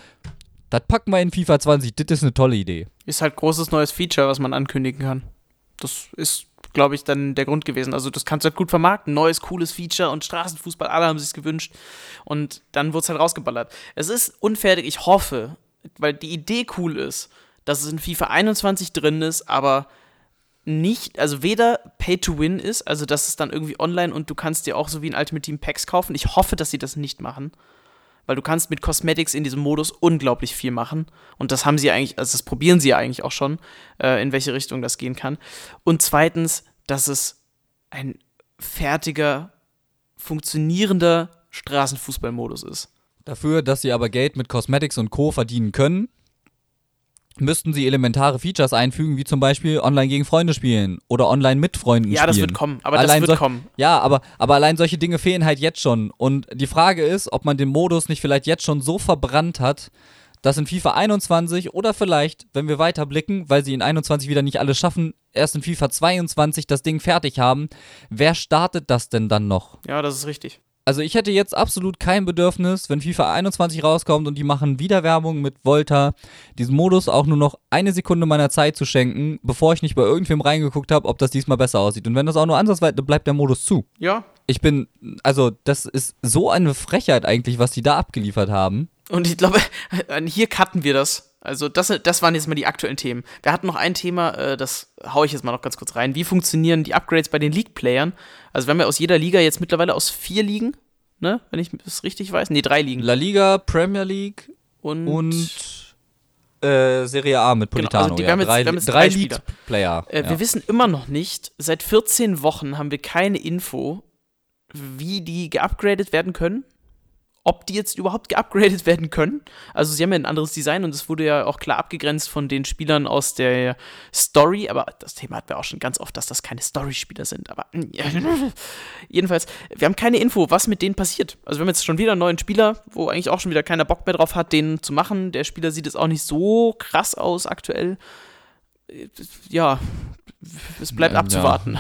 das packen wir in FIFA 20, das ist eine tolle Idee. Ist halt großes neues Feature, was man ankündigen kann. Das ist, glaube ich, dann der Grund gewesen. Also, das kannst du halt gut vermarkten. Neues, cooles Feature und Straßenfußball, alle haben sich gewünscht. Und dann wurde es halt rausgeballert. Es ist unfertig, ich hoffe, weil die Idee cool ist, dass es in FIFA 21 drin ist, aber nicht, also weder Pay to Win ist, also dass es dann irgendwie online und du kannst dir auch so wie ein Ultimate Team Packs kaufen. Ich hoffe, dass sie das nicht machen weil du kannst mit Cosmetics in diesem Modus unglaublich viel machen. Und das haben sie eigentlich, also das probieren sie ja eigentlich auch schon, äh, in welche Richtung das gehen kann. Und zweitens, dass es ein fertiger, funktionierender Straßenfußballmodus ist. Dafür, dass sie aber Geld mit Cosmetics und Co. verdienen können, müssten sie elementare Features einfügen, wie zum Beispiel online gegen Freunde spielen oder online mit Freunden ja, spielen. Ja, das wird kommen, aber allein das wird kommen. Ja, aber, aber allein solche Dinge fehlen halt jetzt schon. Und die Frage ist, ob man den Modus nicht vielleicht jetzt schon so verbrannt hat, dass in FIFA 21 oder vielleicht, wenn wir weiter blicken, weil sie in 21 wieder nicht alles schaffen, erst in FIFA 22 das Ding fertig haben. Wer startet das denn dann noch? Ja, das ist richtig. Also ich hätte jetzt absolut kein Bedürfnis, wenn FIFA 21 rauskommt und die machen wieder Werbung mit Volta, diesen Modus auch nur noch eine Sekunde meiner Zeit zu schenken, bevor ich nicht bei irgendwem reingeguckt habe, ob das diesmal besser aussieht. Und wenn das auch nur ansatzweise bleibt der Modus zu. Ja. Ich bin, also das ist so eine Frechheit eigentlich, was die da abgeliefert haben. Und ich glaube, *laughs* hier cutten wir das. Also das, das waren jetzt mal die aktuellen Themen. Wir hatten noch ein Thema, äh, das haue ich jetzt mal noch ganz kurz rein. Wie funktionieren die Upgrades bei den League-Playern? Also wir haben ja aus jeder Liga jetzt mittlerweile aus vier Ligen, ne? Wenn ich das richtig weiß. Nee, drei Ligen. La Liga, Premier League und, und äh, Serie A mit Politano. Genau, also die, ja. drei, jetzt, drei, drei League-Player. Äh, ja. Wir wissen immer noch nicht, seit 14 Wochen haben wir keine Info, wie die geupgradet werden können ob die jetzt überhaupt geupgradet *laughs* werden können. Also sie haben ja ein anderes Design und es wurde ja auch klar abgegrenzt von den Spielern aus der Story, aber das Thema hatten wir auch schon ganz oft, dass das keine Story-Spieler sind. Aber *laughs* jedenfalls, wir haben keine Info, was mit denen passiert. Also wir haben jetzt schon wieder einen neuen Spieler, wo eigentlich auch schon wieder keiner Bock mehr drauf hat, den zu machen. Der Spieler sieht jetzt auch nicht so krass aus aktuell. Ja, es bleibt abzuwarten.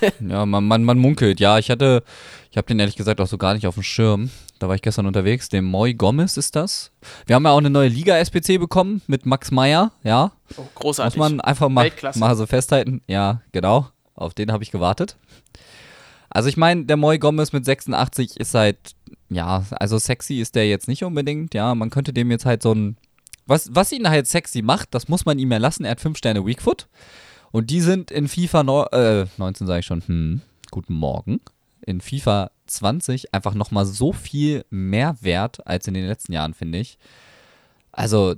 Ja, *laughs* ja man, man, man munkelt. Ja, ich hatte, ich habe den ehrlich gesagt auch so gar nicht auf dem Schirm. Da war ich gestern unterwegs. Der Moy Gomez ist das. Wir haben ja auch eine neue Liga-SPC bekommen mit Max Meyer, ja. Oh, großartig. Muss man einfach mal, mal so festhalten. Ja, genau. Auf den habe ich gewartet. Also ich meine, der Moy Gomez mit 86 ist halt, ja, also sexy ist der jetzt nicht unbedingt, ja. Man könnte dem jetzt halt so ein, was, was ihn halt sexy macht, das muss man ihm erlassen. Er hat 5 Sterne Weakfoot. Und die sind in FIFA no äh, 19, sage ich schon, hm, guten Morgen. In FIFA 20 einfach nochmal so viel mehr wert als in den letzten Jahren, finde ich. Also,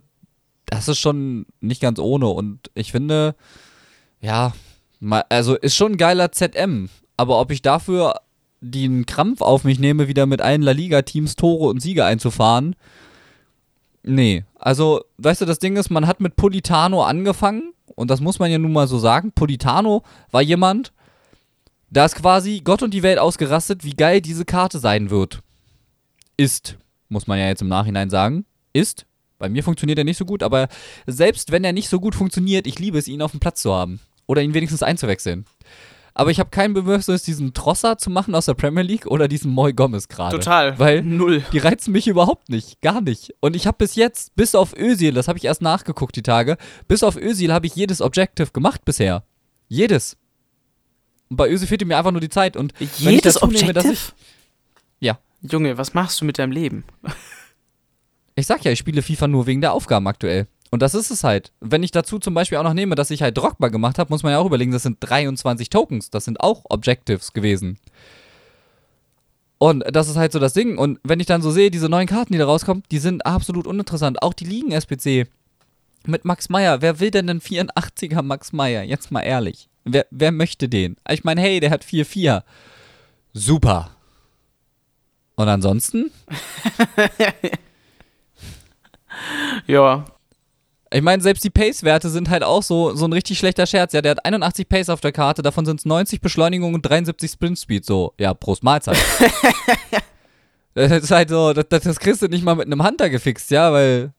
das ist schon nicht ganz ohne. Und ich finde, ja, also ist schon ein geiler ZM. Aber ob ich dafür den Krampf auf mich nehme, wieder mit allen La Liga-Teams Tore und Siege einzufahren, nee. Also, weißt du, das Ding ist, man hat mit Politano angefangen und das muss man ja nun mal so sagen, Politano war jemand, da ist quasi Gott und die Welt ausgerastet, wie geil diese Karte sein wird. Ist, muss man ja jetzt im Nachhinein sagen. Ist. Bei mir funktioniert er nicht so gut, aber selbst wenn er nicht so gut funktioniert, ich liebe es, ihn auf dem Platz zu haben. Oder ihn wenigstens einzuwechseln. Aber ich habe kein Bedürfnis, diesen Trosser zu machen aus der Premier League oder diesen Moy Gomez gerade. Total. Weil Null. die reizen mich überhaupt nicht. Gar nicht. Und ich habe bis jetzt, bis auf Özil, das habe ich erst nachgeguckt die Tage, bis auf Özil habe ich jedes Objective gemacht bisher. Jedes. Und bei Özil fehlte mir einfach nur die Zeit. Und wenn ich Jedes nehme, dass Objective? ich, ja, Junge, was machst du mit deinem Leben? ich sag ja, ich spiele FIFA nur wegen der Aufgaben aktuell. Und das ist es halt. Wenn ich dazu zum Beispiel auch noch nehme, dass ich halt Drogba gemacht habe, muss man ja auch überlegen, das sind 23 Tokens. Das sind auch Objectives gewesen. Und das ist halt so das Ding. Und wenn ich dann so sehe, diese neuen Karten, die da rauskommen, die sind absolut uninteressant. Auch die Ligen-SPC mit Max Meyer. Wer will denn einen 84er Max Meyer? Jetzt mal ehrlich. Wer, wer möchte den? Ich meine, hey, der hat 4-4. Super. Und ansonsten? *laughs* Ja. Ich meine, selbst die Pace-Werte sind halt auch so, so ein richtig schlechter Scherz. Ja, der hat 81 Pace auf der Karte, davon sind es 90 Beschleunigung und 73 Sprint-Speed. So, ja, Prost Mahlzeit. *laughs* das ist halt so, das, das kriegst du nicht mal mit einem Hunter gefixt, ja, weil.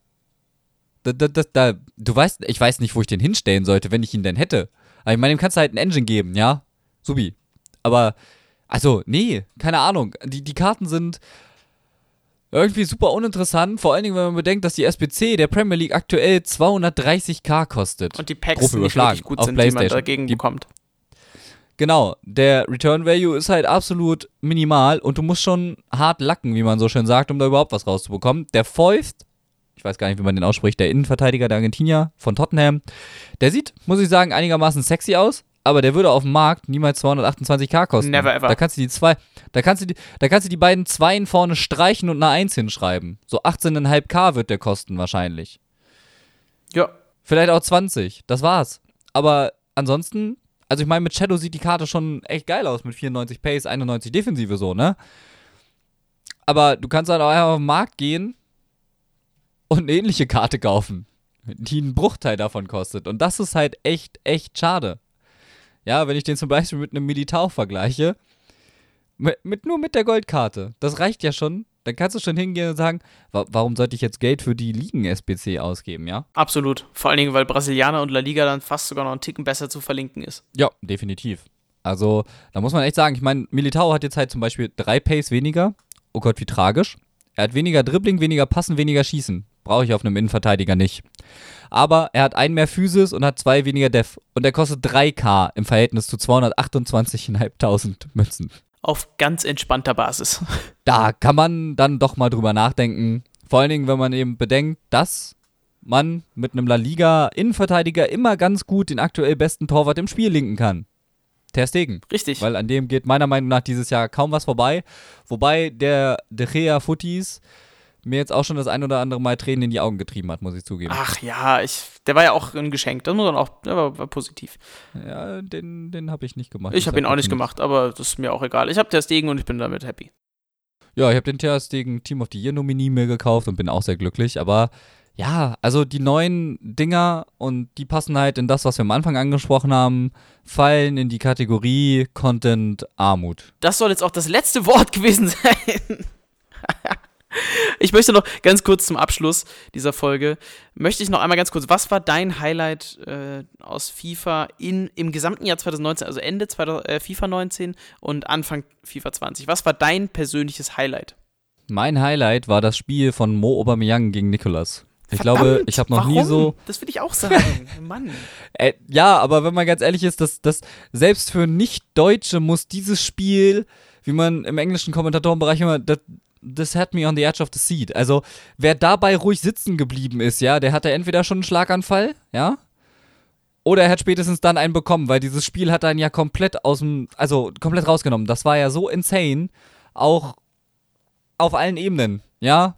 Da, da, da, da, du weißt, ich weiß nicht, wo ich den hinstellen sollte, wenn ich ihn denn hätte. Aber ich meine, dem kannst du halt ein Engine geben, ja? Subi. Aber, also, nee, keine Ahnung. Die, die Karten sind irgendwie super uninteressant, vor allen Dingen, wenn man bedenkt, dass die SBC der Premier League aktuell 230k kostet. Und die Packs Grob nicht wirklich gut auf sind, die man PlayStation. dagegen Die- bekommt. Genau, der Return Value ist halt absolut minimal und du musst schon hart lacken, wie man so schön sagt, um da überhaupt was rauszubekommen. Der Foyth, ich weiß gar nicht, wie man den ausspricht, der Innenverteidiger der Argentinier von Tottenham, der sieht, muss ich sagen, einigermaßen sexy aus, aber der würde auf dem Markt niemals 228k kosten. Never ever. Da kannst du die zwei, da kannst du die, da kannst du die beiden Zweien vorne streichen und eine Eins hinschreiben. So 18,5k wird der kosten wahrscheinlich. Ja. Vielleicht auch 20. Das war's. Aber ansonsten, also ich meine, mit Shadow sieht die Karte schon echt geil aus mit 94 Pace, 91 Defensive so, ne? Aber du kannst halt auch einfach auf den Markt gehen und eine ähnliche Karte kaufen, die einen Bruchteil davon kostet. Und das ist halt echt, echt schade. Ja, wenn ich den zum Beispiel mit einem Militao vergleiche, mit, mit, nur mit der Goldkarte, das reicht ja schon. Dann kannst du schon hingehen und sagen, wa warum sollte ich jetzt Geld für die Ligen-SBC ausgeben, ja? Absolut. Vor allen Dingen, weil Brasilianer und La Liga dann fast sogar noch einen Ticken besser zu verlinken ist. Ja, definitiv. Also, da muss man echt sagen, ich meine, Militao hat jetzt halt zum Beispiel drei Pace weniger. Oh Gott, wie tragisch. Er hat weniger Dribbling, weniger Passen, weniger Schießen. Brauche ich auf einem Innenverteidiger nicht. Aber er hat einen mehr Physis und hat zwei weniger Def. Und er kostet 3k im Verhältnis zu 228.500 Münzen. Auf ganz entspannter Basis. *laughs* Da kann man dann doch mal drüber nachdenken. Vor allen Dingen, wenn man eben bedenkt, dass man mit einem La Liga Innenverteidiger immer ganz gut den aktuell besten Torwart im Spiel linken kann. Ter Stegen. Richtig. Weil an dem geht meiner Meinung nach dieses Jahr kaum was vorbei. Wobei der De Gea Footies mir jetzt auch schon das ein oder andere Mal Tränen in die Augen getrieben hat, muss ich zugeben. Ach ja, ich, der war ja auch ein Geschenk. Das muss man auch, der war, war positiv. Ja, den, den habe ich nicht gemacht. Ich habe ihn auch nicht gemacht, aber das ist mir auch egal. Ich habe der Stegen und ich bin damit happy. Ja, ich habe den Ter Stegen Team of the Year Nominee mir gekauft und bin auch sehr glücklich. Aber ja, also die neuen Dinger und die passen halt in das, was wir am Anfang angesprochen haben, fallen in die Kategorie Content Armut. Das soll jetzt auch das letzte Wort *laughs* gewesen sein. Ich möchte noch ganz kurz zum Abschluss dieser Folge, möchte ich noch einmal ganz kurz, was war dein Highlight äh, aus FIFA in, im gesamten Jahr 2019, also Ende 2000, äh, FIFA 19 und Anfang FIFA 20? Was war dein persönliches Highlight? Mein Highlight war das Spiel von Mo Aubameyang gegen Nicolas. Ich glaube, ich habe noch warum? nie so. Das will ich auch sagen. *laughs* Mann. Äh, ja, aber wenn man ganz ehrlich ist, dass das selbst für Nicht-Deutsche muss dieses Spiel, wie man im englischen Kommentatorenbereich immer, das, das had me on the edge of the seat. Also, wer dabei ruhig sitzen geblieben ist, ja, der hatte entweder schon einen Schlaganfall, ja, oder er hat spätestens dann einen bekommen, weil dieses Spiel hat einen ja komplett aus dem, also komplett rausgenommen. Das war ja so insane, auch auf allen Ebenen, ja.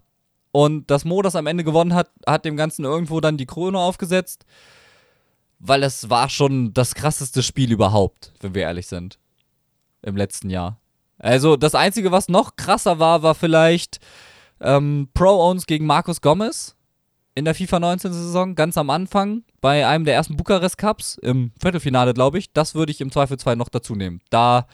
Und dass Mo das am Ende gewonnen hat, hat dem Ganzen irgendwo dann die Krone aufgesetzt weil es war schon das krasseste Spiel überhaupt, wenn wir ehrlich sind. Im letzten Jahr. Also das Einzige, was noch krasser war, war vielleicht ähm, Pro-Owns gegen Markus Gomez in der FIFA 19 Saison, ganz am Anfang, bei einem der ersten Bukarest Cups, im Viertelfinale, glaube ich. Das würde ich im Zweifelsfall noch dazu nehmen. Da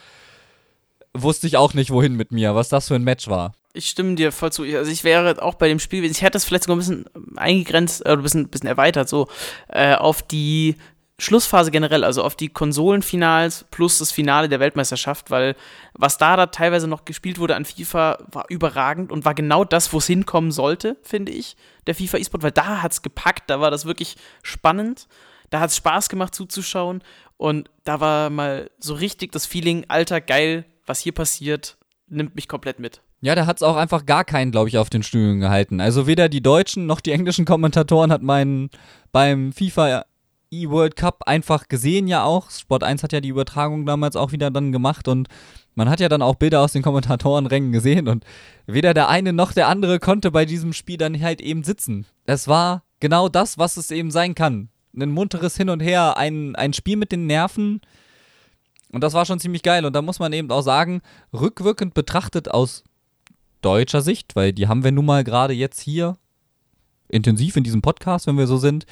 wusste ich auch nicht, wohin mit mir, was das für ein Match war. Ich stimme dir voll zu. Also ich wäre auch bei dem Spiel, ich hätte das vielleicht sogar ein bisschen eingegrenzt, äh, ein bisschen, bisschen erweitert, so, äh, auf die Schlussphase generell, also auf die Konsolenfinals plus das Finale der Weltmeisterschaft, weil was da da teilweise noch gespielt wurde an FIFA, war überragend und war genau das, wo es hinkommen sollte, finde ich, der FIFA E-Sport, weil da hat es gepackt, da war das wirklich spannend, da hat es Spaß gemacht zuzuschauen und da war mal so richtig das Feeling, alter, geil, was hier passiert, nimmt mich komplett mit. Ja, da hat es auch einfach gar keinen, glaube ich, auf den Stühlen gehalten. Also weder die deutschen noch die englischen Kommentatoren hat meinen beim FIFA E-World Cup einfach gesehen ja auch. Sport 1 hat ja die Übertragung damals auch wieder dann gemacht und man hat ja dann auch Bilder aus den Kommentatorenrängen gesehen und weder der eine noch der andere konnte bei diesem Spiel dann halt eben sitzen. Es war genau das, was es eben sein kann. Ein munteres Hin und Her, ein, ein Spiel mit den Nerven. Und das war schon ziemlich geil. Und da muss man eben auch sagen, rückwirkend betrachtet aus deutscher Sicht, weil die haben wir nun mal gerade jetzt hier intensiv in diesem Podcast, wenn wir so sind,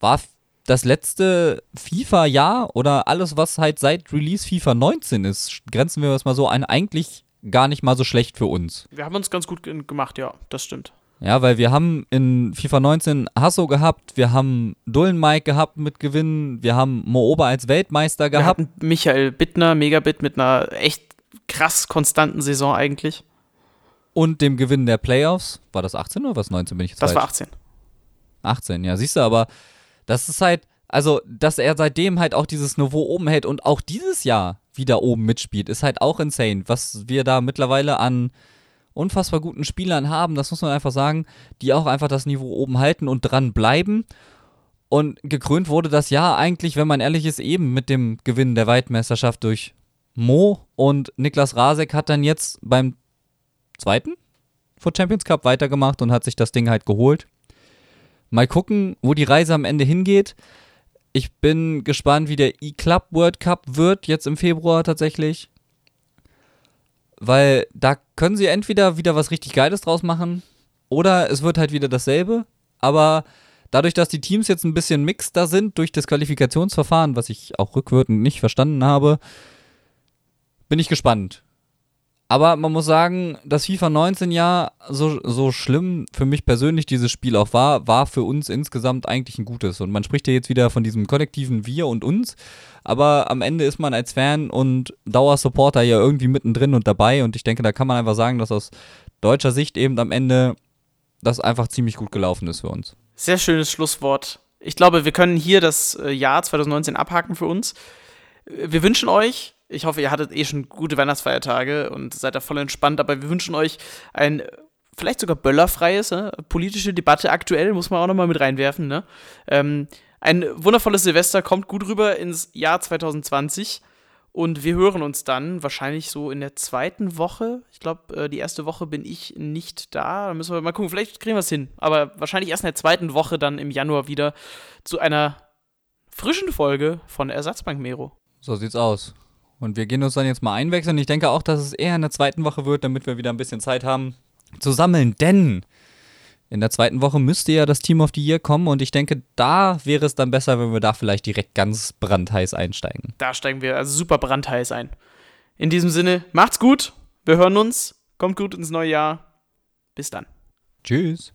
war das letzte FIFA-Jahr oder alles, was halt seit Release FIFA 19 ist, grenzen wir das mal so ein, eigentlich gar nicht mal so schlecht für uns. Wir haben uns ganz gut gemacht, ja, das stimmt. Ja, weil wir haben in FIFA 19 Hasso gehabt, wir haben Dullen Mike gehabt mit Gewinnen, wir haben Mooba als Weltmeister gehabt. Wir hatten Michael Bittner, Megabit mit einer echt krass konstanten Saison eigentlich. Und dem Gewinn der Playoffs. War das 18 oder was 19 bin ich jetzt Das falsch? war 18. 18, ja, siehst du, aber das ist halt, also, dass er seitdem halt auch dieses Niveau oben hält und auch dieses Jahr wieder oben mitspielt, ist halt auch insane. Was wir da mittlerweile an unfassbar guten Spielern haben, das muss man einfach sagen, die auch einfach das Niveau oben halten und dran bleiben. Und gekrönt wurde das Jahr eigentlich, wenn man ehrlich ist, eben mit dem Gewinn der Weltmeisterschaft durch Mo und Niklas Rasek hat dann jetzt beim zweiten vor Champions Cup weitergemacht und hat sich das Ding halt geholt. Mal gucken, wo die Reise am Ende hingeht. Ich bin gespannt, wie der E-Club World Cup wird, jetzt im Februar tatsächlich. Weil da können sie entweder wieder was richtig Geiles draus machen oder es wird halt wieder dasselbe. Aber dadurch, dass die Teams jetzt ein bisschen mixter sind durch das Qualifikationsverfahren, was ich auch rückwirkend nicht verstanden habe, bin ich gespannt. Aber man muss sagen, das FIFA 19 Jahr, so, so schlimm für mich persönlich dieses Spiel auch war, war für uns insgesamt eigentlich ein gutes. Und man spricht ja jetzt wieder von diesem kollektiven Wir und uns. Aber am Ende ist man als Fan und Dauersupporter ja irgendwie mittendrin und dabei. Und ich denke, da kann man einfach sagen, dass aus deutscher Sicht eben am Ende das einfach ziemlich gut gelaufen ist für uns. Sehr schönes Schlusswort. Ich glaube, wir können hier das äh, Jahr 2019 abhaken für uns. Wir wünschen euch ich hoffe, ihr hattet eh schon gute Weihnachtsfeiertage und seid da voll entspannt, aber wir wünschen euch ein vielleicht sogar böllerfreies, ne? politische Debatte aktuell, muss man auch nochmal mit reinwerfen. Ne? Ähm, ein wundervolles Silvester kommt gut rüber ins Jahr 2020 und wir hören uns dann wahrscheinlich so in der zweiten Woche. Ich glaube, äh, die erste Woche bin ich nicht da. Da müssen wir mal gucken, vielleicht kriegen wir es hin. Aber wahrscheinlich erst in der zweiten Woche dann im Januar wieder zu einer frischen Folge von Ersatzbank Mero. So sieht's aus. Und wir gehen uns dann jetzt mal einwechseln. Ich denke auch, dass es eher in der zweiten Woche wird, damit wir wieder ein bisschen Zeit haben zu sammeln. Denn in der zweiten Woche müsste ja das Team of the Year kommen und ich denke, da wäre es dann besser, wenn wir da vielleicht direkt ganz brandheiß einsteigen. Da steigen wir also super brandheiß ein. In diesem Sinne, macht's gut. Wir hören uns. Kommt gut ins neue Jahr. Bis dann. Tschüss.